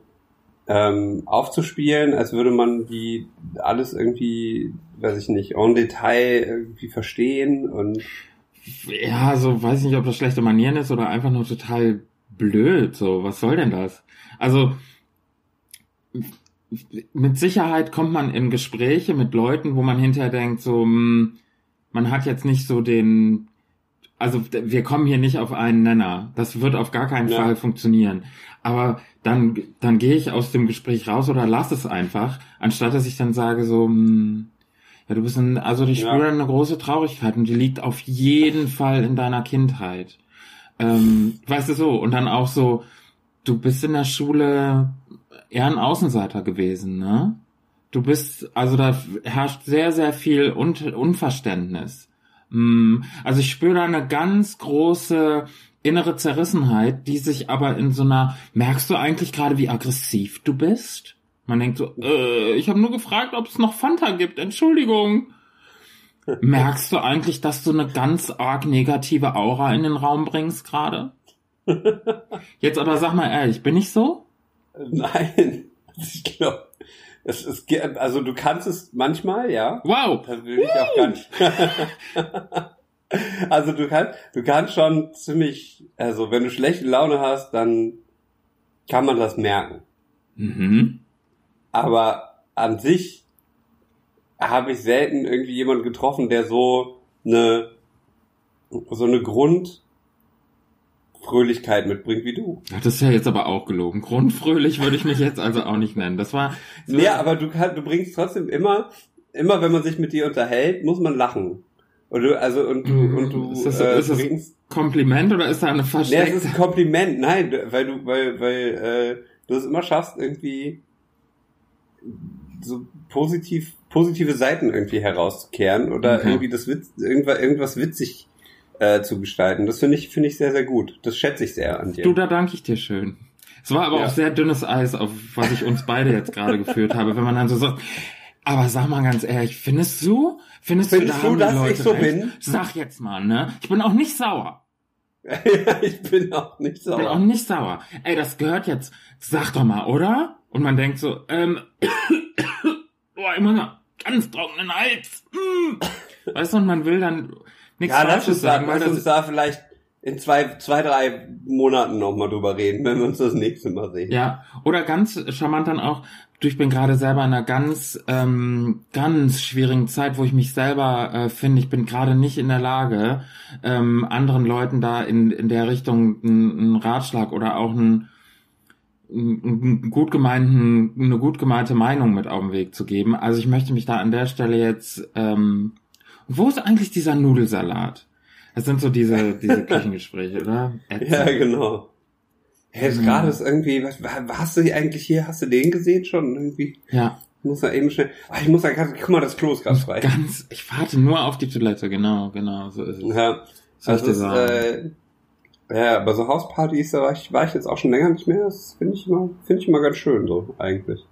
ähm, aufzuspielen, als würde man die alles irgendwie, weiß ich nicht, en Detail irgendwie verstehen und ja, so weiß ich nicht, ob das schlechte Manieren ist oder einfach nur total blöd. So, was soll denn das? Also mit Sicherheit kommt man in Gespräche mit Leuten, wo man hinterher denkt, so, hm, man hat jetzt nicht so den, also wir kommen hier nicht auf einen Nenner. Das wird auf gar keinen Ja. Fall funktionieren. Aber dann, dann gehe ich aus dem Gespräch raus oder lass es einfach, anstatt dass ich dann sage so, hm, ja, du bist ein, also ich Ja. spüre eine große Traurigkeit und die liegt auf jeden Fall in deiner Kindheit. Ähm, weißt du so, und dann auch so, du bist in der Schule eher ein Außenseiter gewesen, ne? Du bist, also da herrscht sehr, sehr viel Un Unverständnis. Mm, Also ich spüre da eine ganz große innere Zerrissenheit, die sich aber in so einer, merkst du eigentlich gerade, wie aggressiv du bist? Man denkt so, äh, ich habe nur gefragt, ob es noch Fanta gibt, Entschuldigung. Merkst du eigentlich, dass du eine ganz arg negative Aura in den Raum bringst gerade? Jetzt aber sag mal ehrlich, bin ich so? Nein, ich glaube, es ist, ge- also du kannst es manchmal, ja. Wow! Da will ich auch gar nicht. also du kannst, du kannst schon ziemlich, also wenn du schlechte Laune hast, dann kann man das merken. Mhm. Aber an sich habe ich selten irgendwie jemanden getroffen, der so eine, so eine Grundfröhlichkeit mitbringt wie du. Ja, Das ist ja jetzt aber auch gelogen. Grundfröhlich würde ich mich jetzt also auch nicht nennen. Das war. Nee, aber du kannst, du bringst trotzdem immer, immer wenn man sich mit dir unterhält, muss man lachen. Und du, also, und du, Mhm. und du Ist das- äh, ist das- bringst, Kompliment oder ist da eine nee, es versteckte? ist ein Kompliment, nein, weil du, weil, weil, äh, du es immer schaffst, irgendwie so positiv, positive Seiten irgendwie herauszukehren oder Okay. irgendwie das Witz, irgendwas, irgendwas witzig äh, zu gestalten. Das finde ich, finde ich sehr, sehr gut. Das schätze ich sehr an dir. Du, da danke ich dir schön. Es war aber Ja. auch sehr dünnes Eis, auf was ich uns beide jetzt gerade geführt habe, wenn man dann so sagt, aber sag mal ganz ehrlich, findest du, findest, Findest da du, haben die dass Leute ich so recht? bin? Sag jetzt mal, ne? Ich bin auch nicht sauer. ich bin auch nicht Ich bin auch sauer. nicht sauer. Ey, das gehört jetzt. Sag doch mal, oder? Und man denkt so, ähm, boah, immer noch ganz trockenen Hals. Mm. Weißt du, und man will dann nichts Ja, lass Falsches uns, da, sagen, weil lass uns da vielleicht in zwei, zwei, drei Monaten nochmal drüber reden, wenn wir uns das nächste Mal sehen. ja, oder ganz charmant dann auch, du, ich bin gerade selber in einer ganz, ähm, ganz schwierigen Zeit, wo ich mich selber äh, finde, ich bin gerade nicht in der Lage, ähm, anderen Leuten da in, in der Richtung einen, Ratschlag oder auch einen, einen einen gut gemeinten, eine gut gemeinte Meinung mit auf den Weg zu geben. Also ich möchte mich da an der Stelle jetzt, ähm, wo ist eigentlich dieser Nudelsalat? Das sind so diese, diese Küchengespräche, oder? Ja, genau. Hey, Mhm. gerade ist irgendwie, was, hast du eigentlich hier, hast du den gesehen schon? Irgendwie, Ja, ich muss da eben schnell, ah, ich muss da gerade, guck mal, das Klo ist gerade frei. ganz, ich warte nur auf die Toilette, genau, genau, so ist es. Ja, Soll ich dir ist, sagen. äh, ja, bei so Hauspartys, da war ich, war ich jetzt auch schon länger nicht mehr, das finde ich immer, finde ich immer ganz schön, so, eigentlich.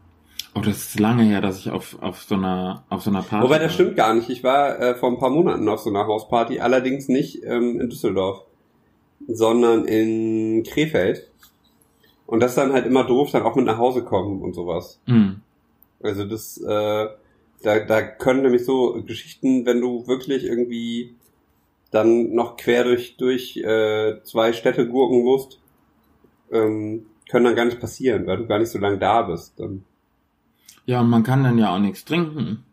Oh, das ist lange her, dass ich auf, auf so einer, auf so einer Party Wobei, das war. stimmt gar nicht. Ich war äh, vor ein paar Monaten auf so einer Hausparty, allerdings nicht ähm, in Düsseldorf, sondern in Krefeld. Und das dann halt immer doof, dann auch mit nach Hause kommen und sowas. Hm. Also das, äh, da, da können nämlich so Geschichten, wenn du wirklich irgendwie dann noch quer durch, durch äh, zwei Städte gurken musst, ähm, können dann gar nicht passieren, weil du gar nicht so lange da bist. Dann, Ja, und man kann dann ja auch nichts trinken.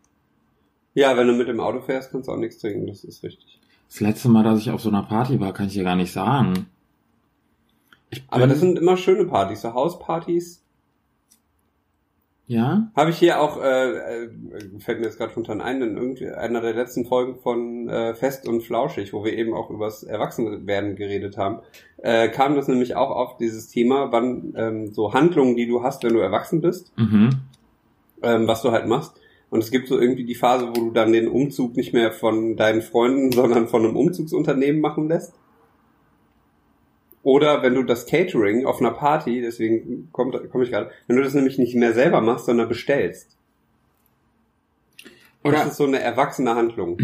Ja, wenn du mit dem Auto fährst, kannst du auch nichts trinken, das ist richtig. Das letzte Mal, dass ich auf so einer Party war, kann ich dir gar nicht sagen. Aber das sind immer schöne Partys, so Hauspartys. ja? Habe ich hier auch, äh, äh, fällt mir jetzt gerade spontan ein, in einer der letzten Folgen von äh, Fest und Flauschig, wo wir eben auch übers Erwachsenwerden geredet haben, äh, kam das nämlich auch auf dieses Thema, wann ähm, so Handlungen, die du hast, wenn du erwachsen bist, Mhm. Ähm, was du halt machst. Und es gibt so irgendwie die Phase, wo du dann den Umzug nicht mehr von deinen Freunden, sondern von einem Umzugsunternehmen machen lässt. Oder wenn du das Catering auf einer Party, deswegen kommt komme ich gerade, wenn du das nämlich nicht mehr selber machst, sondern bestellst. das Oder ist so eine erwachsene Handlung.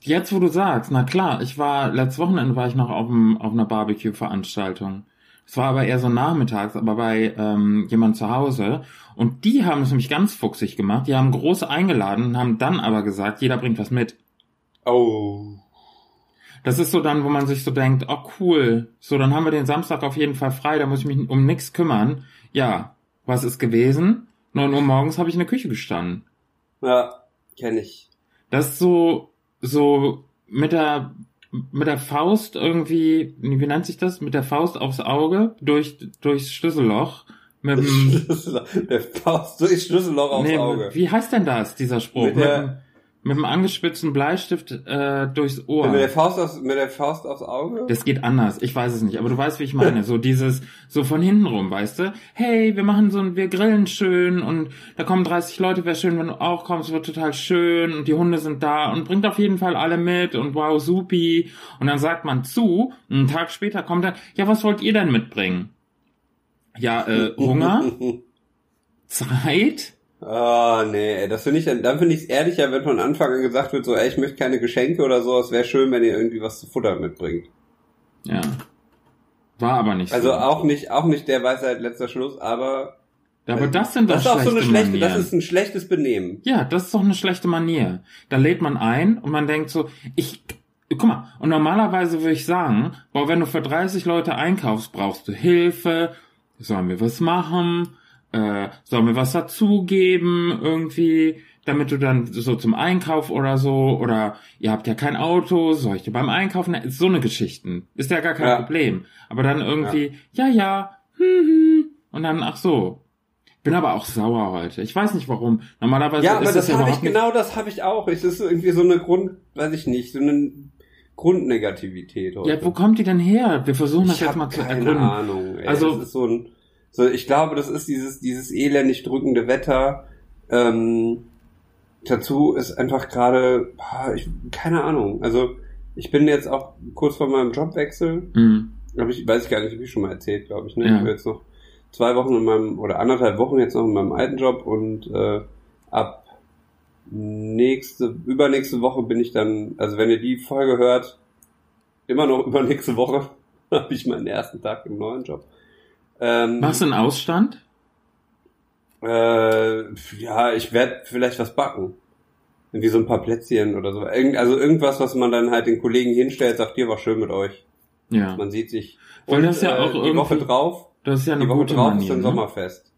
jetzt, wo du sagst, na klar, ich war, letztes Wochenende war ich noch auf, dem, auf einer Barbecue-Veranstaltung. Es war aber eher so nachmittags, aber bei ähm, jemand zu Hause. Und die haben es nämlich ganz fuchsig gemacht. Die haben groß eingeladen und haben dann aber gesagt, jeder bringt was mit. Oh. Das ist so dann, wo man sich so denkt, oh cool, so dann haben wir den Samstag auf jeden Fall frei, da muss ich mich um nichts kümmern. Ja, was ist gewesen? 9 Uhr morgens habe ich in der Küche gestanden. Ja, kenne ich. Das ist so, so mit der, mit der Faust irgendwie, wie nennt sich das? Mit der Faust aufs Auge, durch, durchs Schlüsselloch. Mit dem, der Faust durch Schlüsselloch aufs nee, Auge. wie heißt denn das, dieser Spruch? Mit Mit, der- dem, mit dem angespitzten Bleistift äh, durchs Ohr. Mit der Faust aufs, mit der Faust aufs Auge? Das geht anders. Ich weiß es nicht, aber du weißt, wie ich meine. So dieses, so von hinten rum, weißt du? Hey, wir machen so ein, wir grillen schön und da kommen 30 Leute, wäre schön, wenn du auch kommst, wird total schön und die Hunde sind da und bringt auf jeden Fall alle mit und wow, supi. Und dann sagt man zu, und einen Tag später kommt dann, ja, was wollt ihr denn mitbringen? Ja, äh, Hunger, Zeit, Ah, nee, ey, das finde ich dann, dann finde ich es ehrlicher, wenn von Anfang an gesagt wird, so, ey, ich möchte keine Geschenke oder so, es wäre schön, wenn ihr irgendwie was zu futtern mitbringt. ja. War aber nicht Also so. auch nicht, auch nicht der Weisheit letzter Schluss, aber aber das sind doch das ist auch so eine schlechte Manieren. das ist ein schlechtes Benehmen. Ja, das ist doch eine schlechte Manier. Da lädt man ein und man denkt so, ich, guck mal, und normalerweise würde ich sagen, boah, wenn du für 30 Leute einkaufst, brauchst du Hilfe, sollen wir was machen, äh, sollen wir was dazugeben, irgendwie, damit du dann so zum Einkauf oder so, oder ihr habt ja kein Auto, soll ich dir beim Einkaufen, so eine Geschichten. Ist ja gar kein Ja. Problem. Aber dann irgendwie, ja, ja, hm, hm, und dann, ach so. Bin aber auch sauer heute. Ich weiß nicht warum. Normalerweise Ja, aber ist das ja habe ich, nicht. genau das habe ich auch. Es ist irgendwie so eine Grund, weiß ich nicht, so eine Grundnegativität heute. Ja, wo kommt die denn her? Wir versuchen das ich jetzt mal zu keine ergründen. Ahnung. Ey. Also- das ist so ein, so ich glaube, das ist dieses dieses elendig drückende Wetter. Ähm, dazu ist einfach gerade, ich keine Ahnung. Also ich bin jetzt auch kurz vor meinem Jobwechsel. Hm. Hab ich weiß ich gar nicht, hab ich schon mal erzählt, glaube ich. Ne? Ja. Ich bin jetzt noch zwei Wochen in meinem oder anderthalb Wochen jetzt noch in meinem alten Job und äh, ab nächste übernächste Woche bin ich dann, also wenn ihr die Folge hört, immer noch übernächste Woche habe ich meinen ersten Tag im neuen Job. Ähm, Machst du einen Ausstand? äh, ja, ich werde vielleicht was backen. Irgendwie so ein paar Plätzchen oder so. Irgend, also irgendwas, was man dann halt den Kollegen hinstellt, sagt, hier war schön mit euch. Ja. Man sieht sich. Weil das ja auch die Woche drauf, Das ist ja eine die Woche gute drauf ist Manier. dann Ne? Sommerfest,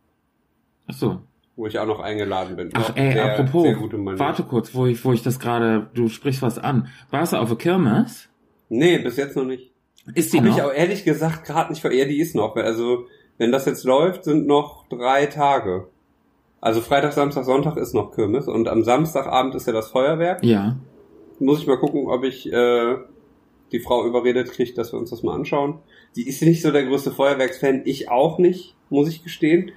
Ach so. wo ich auch noch eingeladen bin. Ach ey, sehr, apropos, Sehr warte kurz, wo ich, wo ich das gerade, du sprichst was an. Warst du auf der Kirmes? Nee, bis jetzt noch nicht. Ist die Habe noch? ich auch ehrlich gesagt gerade nicht vor. Ja, die ist noch. Also, wenn das jetzt läuft, sind noch drei Tage. Also Freitag, Samstag, Sonntag ist noch Kirmes und am Samstagabend ist ja das Feuerwerk. ja. Muss ich mal gucken, ob ich äh, die Frau überredet kriege, dass wir uns das mal anschauen. Die ist nicht so der größte Feuerwerksfan, ich auch nicht, muss ich gestehen.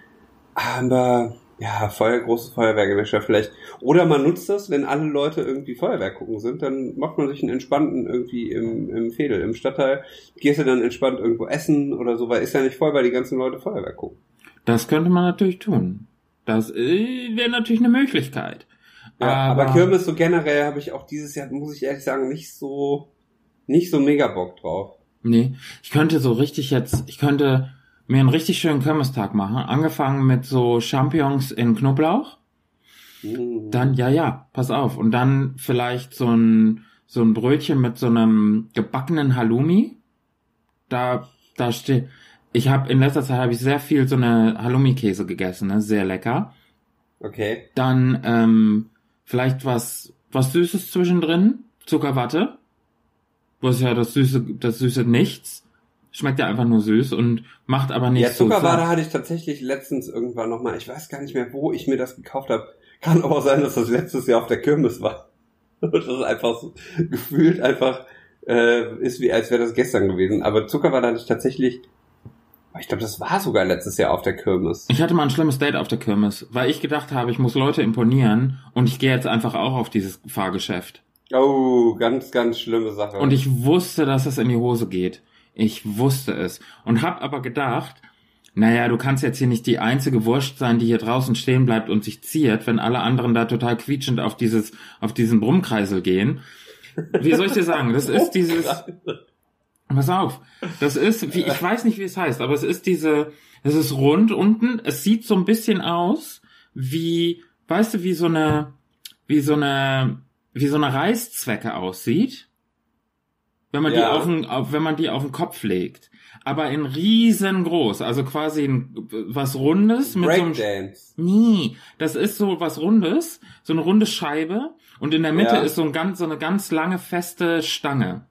Aber ja, Feuer, großes der Stadt vielleicht. Oder man nutzt das, wenn alle Leute irgendwie Feuerwerk gucken sind, dann macht man sich einen entspannten irgendwie im, im Fädel, im Stadtteil. Gehst du dann entspannt irgendwo essen oder so, weil ist ja nicht voll, weil die ganzen Leute Feuerwerk gucken. Das könnte man natürlich tun. Das äh, wäre natürlich eine Möglichkeit. Ja, aber, Kirmes so generell habe ich auch dieses Jahr, muss ich ehrlich sagen, nicht so, nicht so mega Bock drauf. Nee, ich könnte so richtig jetzt, ich könnte mir einen richtig schönen Kirmestag machen. Angefangen mit so Champignons in Knoblauch. Hm. Dann, ja, ja, pass auf. Und dann vielleicht so ein, so ein Brötchen mit so einem gebackenen Halloumi. Da, da steht, ich habe in letzter Zeit habe ich sehr viel so eine Halloumi-Käse gegessen, ne? sehr lecker. Okay. Dann ähm, vielleicht was, was Süßes zwischendrin. Zuckerwatte. Was ja das süße, das süße Nichts. Schmeckt ja einfach nur süß und macht aber nicht Ja, so Zuckerware satt. hatte ich tatsächlich letztens irgendwann nochmal. Ich weiß gar nicht mehr, wo ich mir das gekauft habe. Kann aber sein, dass das letztes Jahr auf der Kirmes war. Das ist einfach so, gefühlt einfach äh, ist wie als wäre das gestern gewesen. Aber Zuckerware hatte ich tatsächlich. Ich glaube, das war sogar letztes Jahr auf der Kirmes. Ich hatte mal ein schlimmes Date auf der Kirmes, weil ich gedacht habe, ich muss Leute imponieren und ich gehe jetzt einfach auch auf dieses Fahrgeschäft. Oh, ganz, ganz schlimme Sache. Und ich wusste, dass es in die Hose geht. Ich wusste es. Und hab aber gedacht, naja, du kannst jetzt hier nicht die einzige Wurst sein, die hier draußen stehen bleibt und sich ziert, wenn alle anderen da total quietschend auf dieses, auf diesen Brummkreisel gehen. Wie soll ich dir sagen? Das ist dieses, pass auf, das ist, wie, ich weiß nicht, wie es heißt, aber es ist diese, es ist rund unten, es sieht so ein bisschen aus wie, weißt du, wie so eine, wie so eine, wie so eine Reißzwecke aussieht, wenn man die Ja. auf den, auf, wenn man die auf den Kopf legt. Aber in riesengroß, also quasi ein, was Rundes mit so einem, Breakdance. Nee, das ist so was Rundes, so eine runde Scheibe und in der Mitte Ja. ist so, ein ganz, so eine ganz lange feste Stange.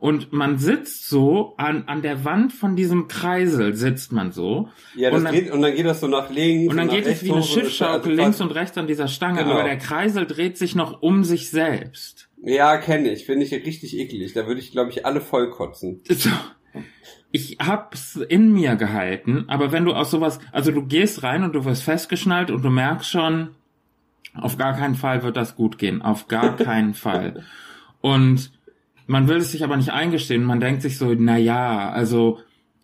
Und man sitzt so an, an der Wand von diesem Kreisel sitzt man so. Ja, das und dann, geht, und dann geht das so nach links. und dann nach geht es wie eine und Schiffschaukel also links und rechts an dieser Stange, Genau. aber der Kreisel dreht sich noch um sich selbst. Ja, kenne ich. Finde ich richtig eklig. Da würde ich, glaube ich, alle vollkotzen. So. Ich hab's in mir gehalten, aber wenn du aus sowas, also du gehst rein und du wirst festgeschnallt und du merkst schon, auf gar keinen Fall wird das gut gehen. Auf gar keinen Fall. Und man will es sich aber nicht eingestehen. Man denkt sich so, na ja, also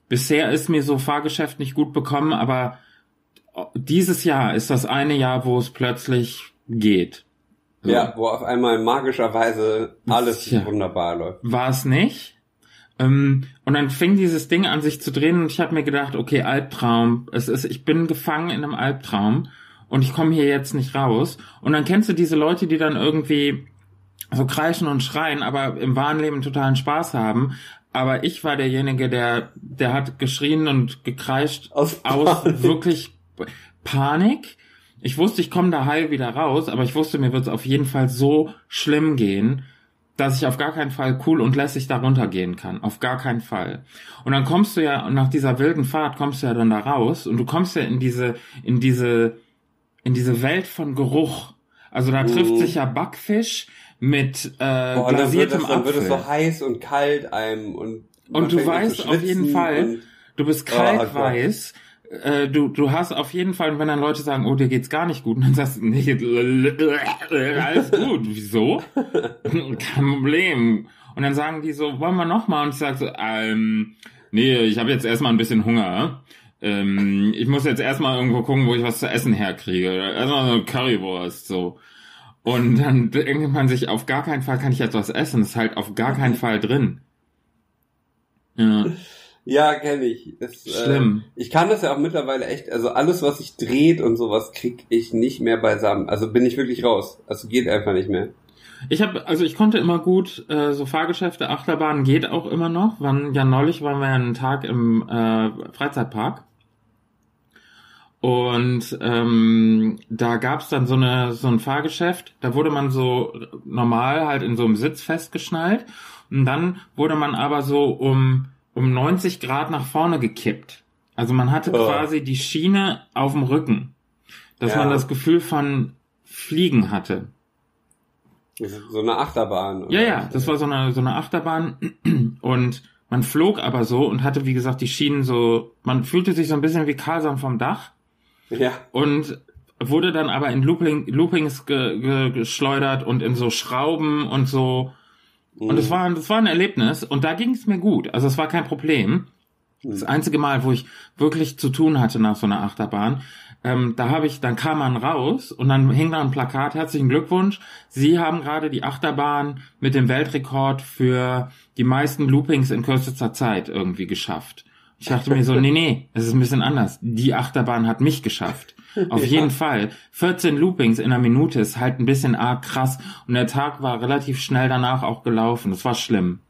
bisher ist mir so Fahrgeschäft nicht gut bekommen, aber dieses Jahr ist das eine Jahr, wo es plötzlich geht. Ja, wo auf einmal magischerweise alles Tja. wunderbar läuft. war es nicht. Ähm, und dann fing dieses Ding an sich zu drehen und ich habe mir gedacht, okay, Albtraum. Es ist, ich bin gefangen in einem Albtraum und ich komme hier jetzt nicht raus. Und dann kennst du diese Leute, die dann irgendwie so kreischen und schreien, aber im wahren Leben totalen Spaß haben. Aber ich war derjenige, der, der hat geschrien und gekreischt Aus aus wirklich Panik. Ich wusste, ich komme da heil wieder raus, aber ich wusste, mir wird es auf jeden Fall so schlimm gehen, dass ich auf gar keinen Fall cool und lässig da runtergehen kann. Auf gar keinen Fall. Und dann kommst du ja, nach dieser wilden Fahrt kommst du ja dann da raus und du kommst ja in diese, in diese, in diese Welt von Geruch. Also da trifft Mhm. sich ja Backfisch mit äh, Boah, und dann wird, glasiertem das, dann wird es Apfel. so heiß und kalt einem und Und du weißt auf jeden Fall, Du bist Oh, kaltweiß. Äh, du, du hast auf jeden Fall, wenn dann Leute sagen, oh, dir geht's gar nicht gut, dann sagst du, nee, alles gut. Wieso? Kein Problem. Und dann sagen die so, wollen wir noch mal? Und ich sag so, ähm, nee, ich habe jetzt erstmal ein bisschen Hunger. Ähm, ich muss jetzt erstmal irgendwo gucken, wo ich was zu essen herkriege. Erstmal so Currywurst, so. Und dann denkt man sich, auf gar keinen Fall kann ich jetzt was essen. Das ist halt auf gar keinen Fall drin. Ja. Ja, kenne ich. Es, Schlimm. Äh, ich kann das ja auch mittlerweile echt, also alles, was sich dreht und sowas, krieg ich nicht mehr beisammen. Also bin ich wirklich raus. Also geht einfach nicht mehr. Ich habe, also ich konnte immer gut äh, so Fahrgeschäfte, Achterbahn geht auch immer noch. Wann ja neulich waren wir ja einen Tag im äh, Freizeitpark und ähm, da gab's dann so eine so ein Fahrgeschäft. Da wurde man so normal halt in so einem Sitz festgeschnallt und dann wurde man aber so um um 90 Grad nach vorne gekippt. Also man hatte Oh. quasi die Schiene auf dem Rücken, dass Ja. man das Gefühl von Fliegen hatte. So eine Achterbahn. oder Ja, ja, das war so eine, so eine Achterbahn und man flog aber so und hatte, wie gesagt, die Schienen so, man fühlte sich so ein bisschen wie Karlsson vom Dach Ja, und wurde dann aber in Looping, Loopings ge, ge, geschleudert und in so Schrauben und so. Und es war, das war ein Erlebnis und da ging es mir gut. Also es war kein Problem. Das einzige Mal, wo ich wirklich zu tun hatte nach so einer Achterbahn, ähm, da habe ich, dann kam man raus und dann hing da ein Plakat, herzlichen Glückwunsch, Sie haben gerade die Achterbahn mit dem Weltrekord für die meisten Loopings in kürzester Zeit irgendwie geschafft. Ich dachte mir so, nee, nee, es ist ein bisschen anders. Die Achterbahn hat mich geschafft. Auf jeden Fall. 14 Loopings in einer Minute ist halt ein bisschen arg krass. Und der Tag war relativ schnell danach auch gelaufen. Das war schlimm.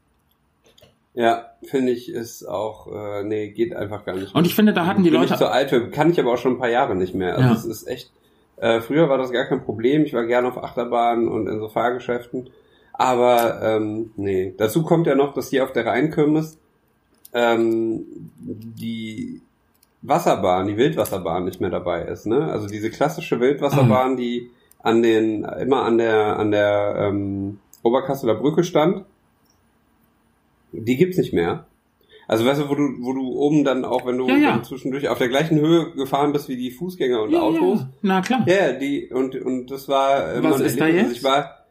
ja, finde ich ist auch, äh, nee, geht einfach gar nicht. Und ich finde, da hatten die Bin Leute ich zu alt für, kann ich aber auch schon ein paar Jahre nicht mehr. Also Ja. es ist echt, Äh, früher war das gar kein Problem. Ich war gerne auf Achterbahnen und in so Fahrgeschäften. Aber ähm, nee, dazu kommt ja noch, dass hier auf der Rheinkirmes ähm, die Wasserbahn, die Wildwasserbahn nicht mehr dabei ist. Ne? Also diese klassische Wildwasserbahn, die an den immer an der an der ähm, Oberkasseler Brücke stand, die gibt's nicht mehr. Also weißt du, wo du wo du oben dann auch, wenn du, Ja, ja. wenn du zwischendurch auf der gleichen Höhe gefahren bist wie die Fußgänger und Ja, Autos. ja. Na klar. Ja, die und und das war äh, Was man ist da also jetzt? Ich war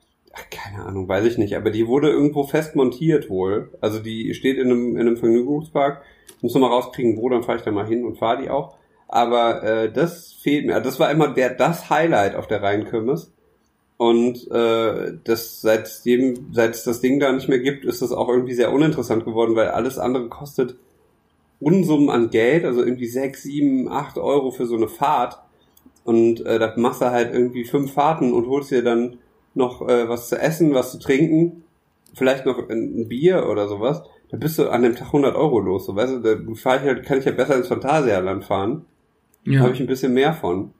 keine Ahnung, weiß ich nicht, aber die wurde irgendwo fest montiert wohl. Also die steht in einem in einem Vergnügungspark. Muss noch mal rauskriegen, wo, dann fahre ich da mal hin und fahre die auch. Aber äh, das fehlt mir. Das war immer der das Highlight auf der Rheinkirmes. Und äh, das seitdem seit es das Ding da nicht mehr gibt, ist das auch irgendwie sehr uninteressant geworden, weil alles andere kostet Unsummen an Geld, also irgendwie sechs, sieben, acht Euro für so eine Fahrt. Und äh, da machst du halt irgendwie fünf Fahrten und holst dir dann noch äh, was zu essen, was zu trinken, vielleicht noch ein, ein Bier oder sowas. Da bist du an dem Tag 100 Euro los. So, weißt du, da fahr ich halt, kann ich ja besser ins Phantasialand fahren. Da Ja. habe ich ein bisschen mehr von,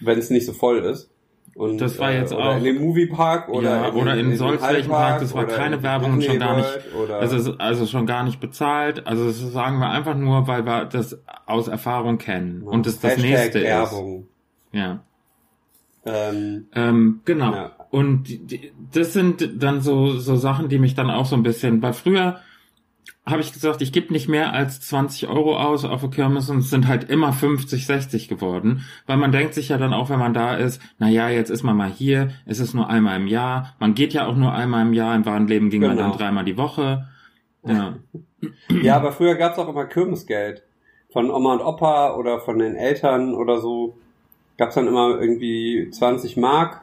wenn es nicht so voll ist. Und, Das war jetzt oder auch- in dem Moviepark oder ja, oder in sonst welchem Park, das war oder keine in Werbung und schon gar nicht. Oder Es ist also schon gar nicht bezahlt. Also das sagen wir einfach nur, weil wir das aus Erfahrung kennen und es das Hashtag nächste Werbung. ist. Ja. Ähm, Ähm, genau. Ja. Und die, die, das sind dann so so Sachen, die mich dann auch so ein bisschen. Weil früher habe ich gesagt, ich gebe nicht mehr als 20 Euro aus auf der Kirmes und es sind halt immer 50, 60 geworden. Weil man denkt sich ja dann auch, wenn man da ist, na ja, jetzt ist man mal hier, es ist nur einmal im Jahr. Man geht ja auch nur einmal im Jahr. Im wahren Leben ging man Genau. dann dreimal die Woche. Ja. Ja, aber früher gab's auch immer Kirmesgeld. Von Oma und Opa oder von den Eltern oder so. Gab's dann immer irgendwie 20 Mark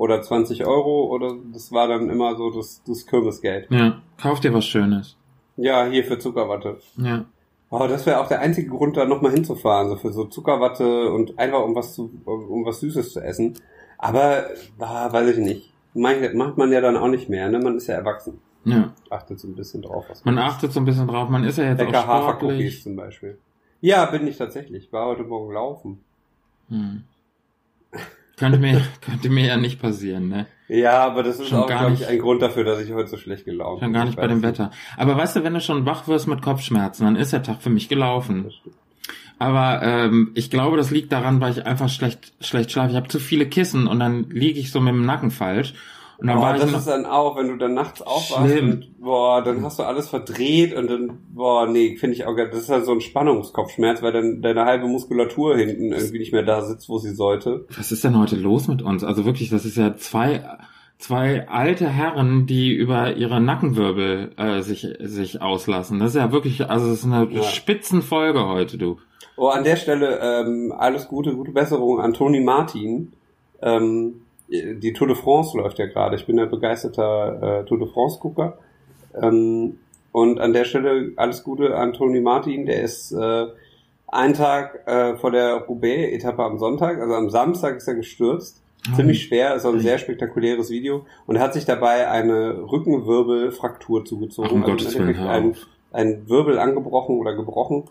oder 20 Euro oder das war dann immer so das, das Kirmesgeld. ja. Kauf dir was Schönes. Ja, hier für Zuckerwatte. Ja. Oh, das wäre auch der einzige Grund, da nochmal hinzufahren, so für so Zuckerwatte und einfach um was zu, um was Süßes zu essen. Aber, ah, weiß ich nicht. Macht macht man ja dann auch nicht mehr, ne? Man ist ja erwachsen. Ja. Achtet so ein bisschen drauf, was Man isst. achtet so ein bisschen drauf. Man ist ja jetzt Lecker auch sportlich. zum Beispiel. Ja, bin ich tatsächlich. War heute Morgen laufen. Hm. Könnte mir, könnte mir ja nicht passieren, ne? Ja, aber das ist Schon auch, gar glaube ich, nicht. ein Grund dafür, dass ich heute so schlecht gelaunt Schon gar nicht Ich bei dem nicht. Wetter. Aber weißt du, wenn du schon wach wirst mit Kopfschmerzen, dann ist der Tag für mich gelaufen. Aber ähm, ich glaube, das liegt daran, weil ich einfach schlecht, schlecht schlafe. Ich habe zu viele Kissen und dann liege ich so mit dem Nacken falsch. Und dann Oh, war das ist dann auch, wenn du dann nachts aufwachst und boah, dann hast du alles verdreht und dann, boah, nee, finde ich auch, das ist halt so ein Spannungskopfschmerz, weil dann deine halbe Muskulatur hinten irgendwie nicht mehr da sitzt, wo sie sollte. was ist denn heute los mit uns? Also wirklich, das ist ja zwei, zwei alte Herren, die über ihre Nackenwirbel äh, sich, sich auslassen. Das ist ja wirklich, also das ist eine Ja. Spitzenfolge heute, du. Oh, an der Stelle ähm, alles Gute, gute Besserung an Toni Martin. Ähm, die Tour de France läuft ja gerade. Ich bin ein begeisterter äh, Tour de France-Gucker. Ähm, und an der Stelle alles Gute an Toni Martin. Der ist äh, einen Tag äh, vor der Roubaix-Etappe am Sonntag, also am Samstag ist er gestürzt. Ziemlich schwer, ist auch ein sehr spektakuläres Video. Und er hat sich dabei eine Rückenwirbelfraktur zugezogen. Ach, um Also Gottes Willen, ein, ein Wirbel angebrochen oder gebrochen.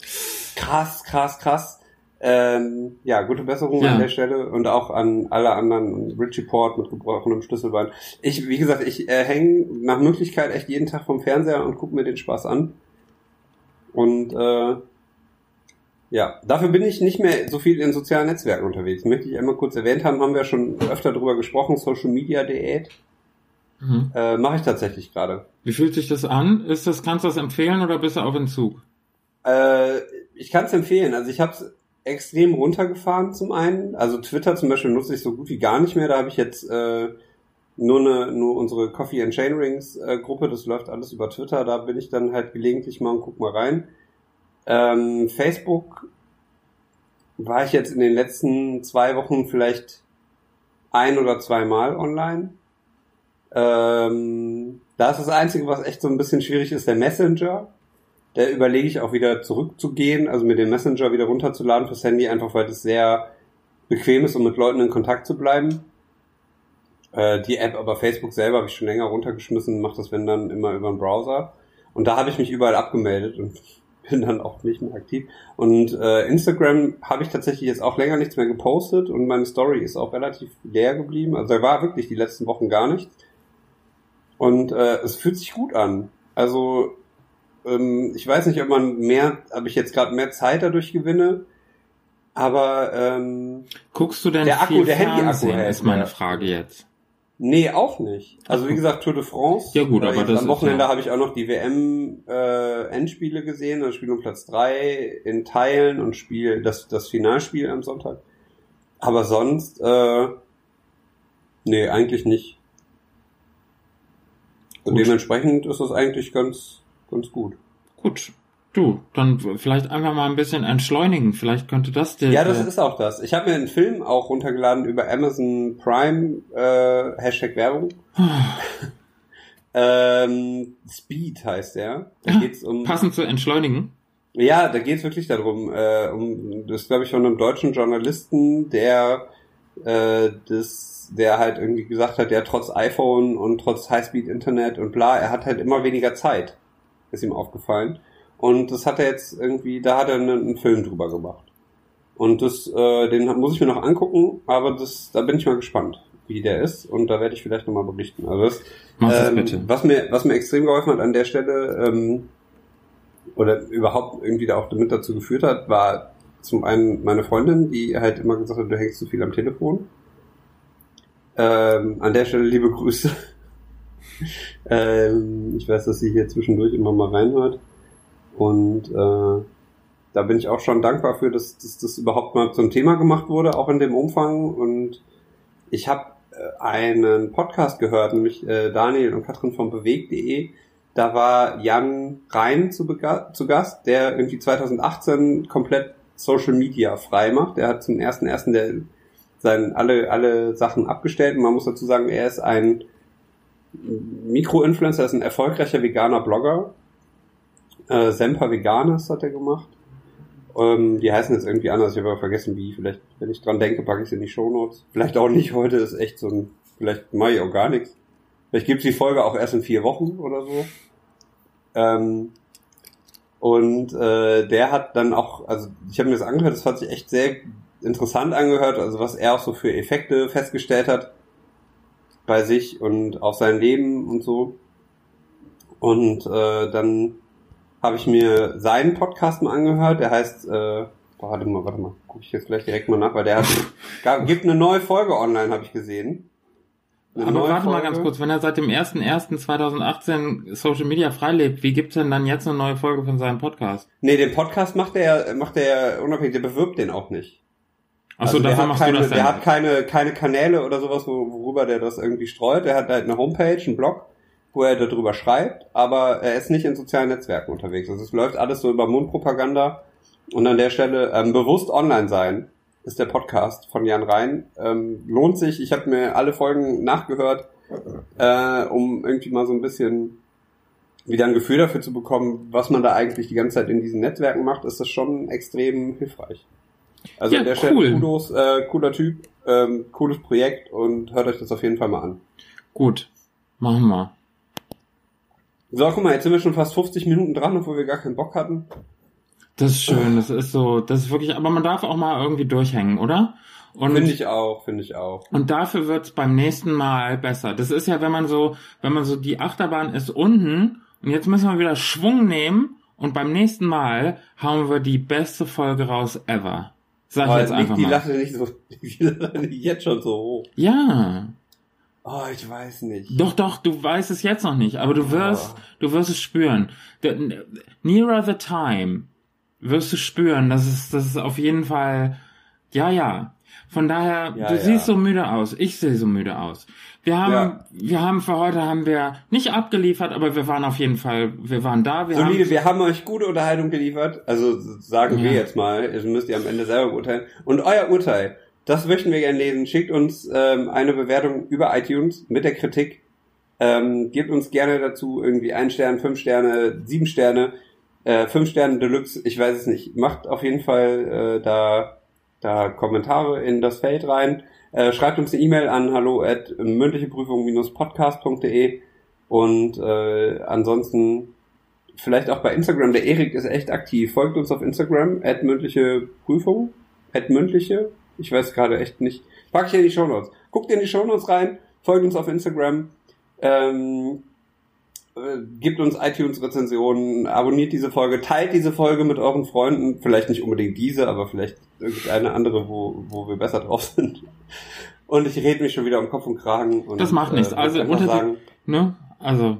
Krass, krass, krass. Ähm, ja, gute Besserung Ja. an der Stelle und auch an alle anderen. Richie Port mit gebrochenem Schlüsselbein. Ich, wie gesagt, ich äh, hänge nach Möglichkeit echt jeden Tag vom Fernseher und gucke mir den Spaß an. Und äh, ja, dafür bin ich nicht mehr so viel in sozialen Netzwerken unterwegs. Möchte ich einmal kurz erwähnt haben, haben wir schon öfter drüber gesprochen, Social Media Diät. Mhm. Äh, Mache ich tatsächlich gerade. Wie fühlt sich das an? Ist das, kannst du das empfehlen oder bist du auf Entzug? Äh, ich kann es empfehlen. Also ich habe es extrem runtergefahren zum einen. Also Twitter zum Beispiel nutze ich so gut wie gar nicht mehr. Da habe ich jetzt äh, nur eine, nur unsere Coffee and Chain Rings äh, Gruppe. Das läuft alles über Twitter. Da bin ich dann halt gelegentlich mal und guck mal rein. Ähm, Facebook war ich jetzt in den letzten zwei Wochen vielleicht ein oder zweimal online. Ähm, da ist das Einzige, was echt so ein bisschen schwierig ist, der Messenger. Da überlege ich auch wieder zurückzugehen, also mir den Messenger wieder runterzuladen fürs Handy, einfach weil das sehr bequem ist, um mit Leuten in Kontakt zu bleiben. Äh, die App, aber Facebook selber habe ich schon länger runtergeschmissen, mache das wenn dann immer über den Browser. Und da habe ich mich überall abgemeldet und bin dann auch nicht mehr aktiv. Und äh, Instagram habe ich tatsächlich jetzt auch länger nichts mehr gepostet und meine Story ist auch relativ leer geblieben. Also da war wirklich die letzten Wochen gar nichts. Und äh, es fühlt sich gut an. Also ähm, ich weiß nicht, ob man mehr, ob ich jetzt gerade mehr Zeit dadurch gewinne. Aber ähm, Guckst du denn Der Akku- der Handy-Akku hält, ist meine ja. Frage jetzt. Nee, auch nicht. Also wie gesagt, Tour de France. Ja, gut, Äh, aber das Am Wochenende ja- habe ich auch noch die WM-Endspiele gesehen. Das Spiel um Platz drei in Teilen und Spiel das, das Finalspiel am Sonntag. Aber sonst, äh, nee, eigentlich nicht. Und Gut. dementsprechend ist das eigentlich ganz, ganz gut. Gut. Du, dann vielleicht einfach mal ein bisschen entschleunigen. Vielleicht könnte das der. Ja, das der- ist auch das. Ich habe mir einen Film auch runtergeladen über Amazon Prime, äh, Hashtag Werbung. ähm, Speed heißt der. Da geht's um. passend zu entschleunigen. Ja, da geht's wirklich darum. Äh, um das glaube ich von einem deutschen Journalisten, der äh, das, der halt irgendwie gesagt hat, ja trotz iPhone und trotz Highspeed Internet und bla, er hat halt immer weniger Zeit. Ist ihm aufgefallen. Und das hat er jetzt irgendwie, da hat er einen, einen Film drüber gemacht. Und das, äh, den muss ich mir noch angucken, aber das, da bin ich mal gespannt, wie der ist. Und da werde ich vielleicht nochmal berichten. Also das, ähm, bitte. Was mir, was mir extrem geholfen hat an der Stelle, ähm, oder überhaupt irgendwie da auch damit dazu geführt hat, war zum einen meine Freundin, die halt immer gesagt hat, du hängst zu viel am Telefon. Ähm, an der Stelle liebe Grüße. Ähm, ich weiß, dass sie hier zwischendurch immer mal reinhört. Und äh, da bin ich auch schon dankbar für, dass, dass das überhaupt mal zum Thema gemacht wurde, auch in dem Umfang. Und ich habe äh, einen Podcast gehört, nämlich äh, Daniel und Katrin von bewegt.de. Da war Jan Rhein zu, zu Gast, der irgendwie 2018 komplett Social Media frei macht. Der hat zum ersten ersten der sein, alle, alle Sachen abgestellt. Und man muss dazu sagen, er ist ein Mikroinfluencer, er ist ein erfolgreicher veganer Blogger. Äh, Semper Veganes hat er gemacht. Ähm, die heißen jetzt irgendwie anders, ich habe aber vergessen wie. Vielleicht, wenn ich dran denke, packe ich sie in die Shownotes. Vielleicht auch nicht, heute ist echt so ein, vielleicht mache ich auch gar nichts. Vielleicht gibt's die Folge auch erst in vier Wochen oder so. Ähm, und äh, der hat dann auch, also ich habe mir das angehört, das hat sich echt sehr interessant angehört, also was er auch so für Effekte festgestellt hat bei sich und auf sein Leben und so. Und äh, dann habe ich mir seinen Podcast mal angehört, der heißt, äh, warte mal, warte mal, gucke ich jetzt gleich direkt mal nach, weil der hat, gab, gibt eine neue Folge online, habe ich gesehen. Eine Aber warte mal Folge. ganz kurz, wenn er seit dem 1.1.2018 Social Media freilebt, wie gibt's denn dann jetzt eine neue Folge von seinem Podcast? Nee, den Podcast macht er, macht er unabhängig, der bewirbt den auch nicht. Achso, Also der dafür hat machst keine, du das Der hat keine, keine Kanäle oder sowas, wo- worüber der das irgendwie streut. Der hat halt eine Homepage, einen Blog, wo er darüber schreibt, aber er ist nicht in sozialen Netzwerken unterwegs. Also es läuft alles so über Mundpropaganda. Und an der Stelle ähm, bewusst online sein ist der Podcast von Jan Rhein. Ähm, lohnt sich. Ich habe mir alle Folgen nachgehört, äh, um irgendwie mal so ein bisschen wieder ein Gefühl dafür zu bekommen, was man da eigentlich die ganze Zeit in diesen Netzwerken macht, ist das schon extrem hilfreich. Also Ja, an der cool. Stelle Kudos, äh, cooler Typ, ähm, cooles Projekt und hört euch das auf jeden Fall mal an. Gut, machen wir. So, guck mal, jetzt sind wir schon fast 50 Minuten dran, obwohl wir gar keinen Bock hatten. Das ist schön, das ist so, das ist wirklich, aber man darf auch mal irgendwie durchhängen, oder? Und, Finde ich auch, finde ich auch. und dafür wird's beim nächsten Mal besser. Das ist ja, wenn man so, wenn man so, die Achterbahn ist unten und jetzt müssen wir wieder Schwung nehmen und beim nächsten Mal hauen wir die beste Folge raus ever. Sag ich jetzt einfach die mal. Latte nicht so, jetzt schon so hoch. Ja. Oh, ich weiß nicht. Doch, doch, du weißt es jetzt noch nicht, aber du wirst, Oh. du wirst es spüren. Nearer the time wirst du spüren, dass es, das ist auf jeden Fall, ja, ja. Von daher, Ja, du ja. siehst so müde aus. Ich sehe so müde aus. Wir haben, Ja. wir haben für heute haben wir nicht abgeliefert, aber wir waren auf jeden Fall, wir waren da. Wir Solide, haben, wir haben euch gute Unterhaltung geliefert. Also sagen wir jetzt mal, das müsst ihr am Ende selber beurteilen. Und euer Urteil, das möchten wir gerne lesen. Schickt uns ähm, eine Bewertung über iTunes mit der Kritik. Ähm, gebt uns gerne dazu irgendwie ein Stern, fünf Sterne, sieben Sterne, äh, fünf Sterne Deluxe, ich weiß es nicht. Macht auf jeden Fall äh, da, da Kommentare in das Feld rein. Äh, schreibt uns eine E-Mail an hallo at mündlicheprüfung-podcast.de und äh, ansonsten vielleicht auch bei Instagram. Der Erik ist echt aktiv. Folgt uns auf Instagram, at mündliche Prüfung, at mündliche. Ich weiß gerade echt nicht. Pack ich in die Shownotes. Guckt in die Shownotes rein, folgt uns auf Instagram, ähm, äh, gebt uns iTunes-Rezensionen, abonniert diese Folge, teilt diese Folge mit euren Freunden. Vielleicht nicht unbedingt diese, aber vielleicht irgendeine andere, wo, wo wir besser drauf sind. Und ich rede mich schon wieder um Kopf und Kragen. Und, Das macht nichts. äh, Also unter sagen, Ne? Also,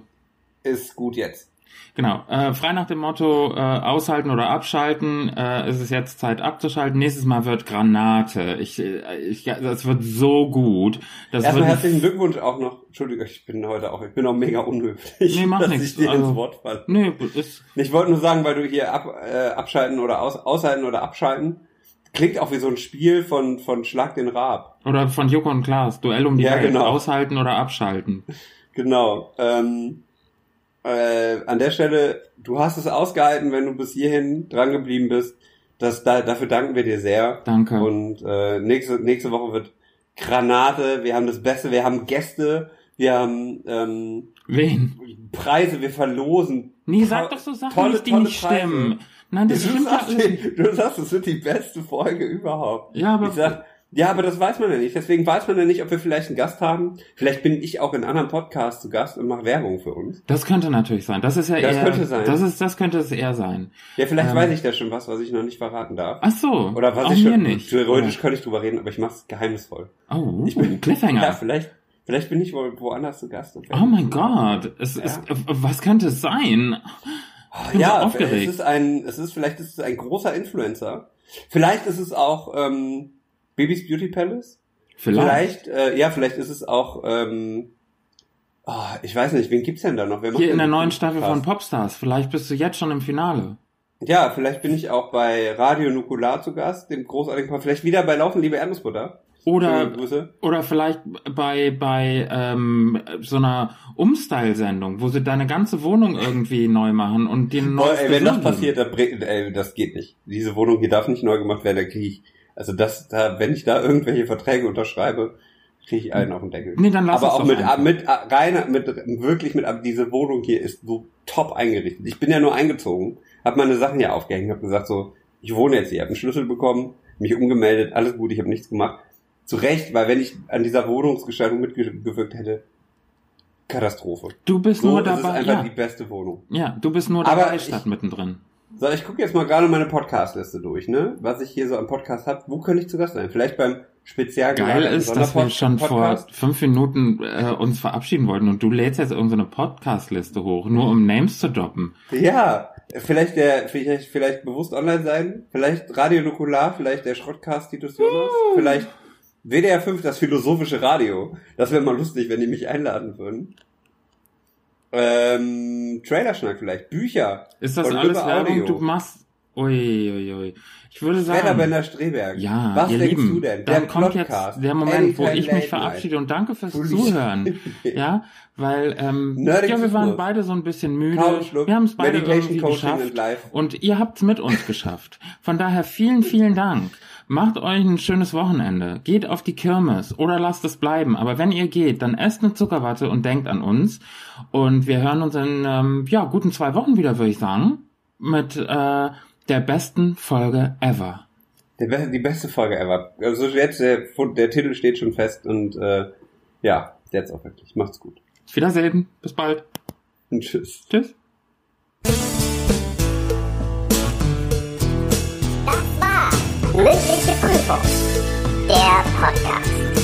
ist gut jetzt. Genau. Äh, frei nach dem Motto, äh, aushalten oder abschalten. Äh, es ist jetzt Zeit abzuschalten. Nächstes Mal wird Granate. Ich, äh, ich, das wird so gut. Das Erstmal wird herzlichen Glückwunsch auch noch. Entschuldigung, ich bin heute auch, ich bin auch mega unhöflich, Nee, dass nichts. ich dir Also- ins Wort falle. Nee, ist, Ich wollte nur sagen, weil du hier ab, äh, abschalten oder aus, aushalten oder abschalten, klingt auch wie so ein Spiel von, von Schlag den Raab. oder von Joko und Klaas. Duell um die Ja, Welt. genau. Aushalten oder abschalten. Genau. Ähm, äh, an der Stelle, du hast es ausgehalten, wenn du bis hierhin dran geblieben bist. Das, da, dafür danken wir dir sehr. Danke. Und äh, nächste, nächste Woche wird Granate. Wir haben das Beste. Wir haben Gäste. Wir haben ähm, Wen? Preise. Wir verlosen. Nee, sag doch so Sachen, tolle, nicht, die tolle nicht Preise. stimmen. Nein, das du, stimmt sagst, alles. du sagst, es wird die beste Folge überhaupt. Ja, aber Ich sag, ja, aber das weiß man ja nicht. Deswegen weiß man ja nicht, ob wir vielleicht einen Gast haben. Vielleicht bin ich auch in anderen Podcasts zu Gast und mache Werbung für uns. das könnte natürlich sein. Das ist ja Das eher, könnte sein. das ist, das könnte es eher sein. Ja, vielleicht Ähm. weiß ich da schon was, was ich noch nicht verraten darf. Ach so. Oder was ich schon, nicht. theoretisch könnte ich drüber reden, aber ich mache es geheimnisvoll. Oh, Ich bin- Cliffhanger. Ja, vielleicht, vielleicht bin ich wo, woanders zu Gast. Oh mein Gott, es Ja. ist, was könnte es sein? Ich bin ja, so aufgeregt. es ist ein, es ist vielleicht ist es ein großer Influencer. Vielleicht ist es auch ähm, Babys Beauty Palace. Vielleicht. Vielleicht, äh, ja, vielleicht ist es auch, ähm, oh, ich weiß nicht, wen gibt's denn da noch? Wer Hier in der neuen Staffel von? Popstars. Vielleicht bist du jetzt schon im Finale. Ja, vielleicht bin ich auch bei Radio Nukular zu Gast, dem großartigen Podcast. Vielleicht wieder bei Laufen, liebe Erdnussbutter. Oder, oder vielleicht bei, bei ähm, so einer Umstyle-Sendung, wo sie deine ganze Wohnung irgendwie neu machen und den Boah, ey, wenn das passiert, da, bring- ey, das geht nicht. Diese Wohnung hier darf nicht neu gemacht werden, da kriege ich, also das, da, wenn ich da irgendwelche Verträge unterschreibe, kriege ich einen auf den Deckel. Nee, dann lass Aber auch mit, einfach. mit reiner, mit wirklich mit diese Wohnung hier ist so top eingerichtet. Ich bin ja nur eingezogen, habe meine Sachen hier aufgehängt, habe gesagt so, ich wohne jetzt hier, habe einen Schlüssel bekommen, mich umgemeldet, alles gut, ich habe nichts gemacht. Zu Recht, weil wenn ich an dieser Wohnungsgestaltung mitgewirkt hätte, Katastrophe. Du bist So nur ist es dabei. einfach Ja, die beste Wohnung. ja, du bist nur Aber dabei ich- mittendrin. So, ich gucke jetzt mal gerade meine Podcast-Liste durch, ne? Was ich hier so am Podcast habe. Wo könnte ich zu Gast sein? Vielleicht beim spezial Geil ist, dass wir schon vor Podcast? fünf Minuten äh, uns verabschieden wollten und du lädst jetzt irgendeine Podcast-Liste hoch, nur um Names zu droppen. Ja, vielleicht der, vielleicht, vielleicht bewusst online sein, vielleicht Radio Nukular, vielleicht der Schrottcast Titus Jonas, vielleicht WDR 5, das philosophische Radio. Das wäre mal lustig, wenn die mich einladen würden. Ähm, Trailerschnack vielleicht, Bücher. Ist das Und alles Werbung? Audio. Du machst. Ui, ui, ui. Ich würde sagen. Federbender Streberg. Ja, Was ihr denkst Lieben, du denn? dann Der kommt jetzt der Moment, wo ich mich verabschiede und danke fürs Zuhören. Ja, weil ähm, Nerdig ja, wir waren beide so ein bisschen müde. Wir haben es beide Meditation, irgendwie geschafft Life. und ihr habt es mit uns geschafft. Von daher vielen, vielen Dank. Macht euch ein schönes Wochenende. Geht auf die Kirmes oder lasst es bleiben. Aber wenn ihr geht, dann esst eine Zuckerwatte und denkt an uns. Und wir hören uns in ähm, ja guten zwei Wochen wieder, würde ich sagen, mit äh, der besten Folge ever. Be- die beste Folge ever. Also jetzt, der, der Titel steht schon fest und äh, ja, jetzt auch wirklich. Macht's gut. Wiedersehen. Bis bald. Und tschüss. Tschüss. Mündliche Prüfung, der Podcast.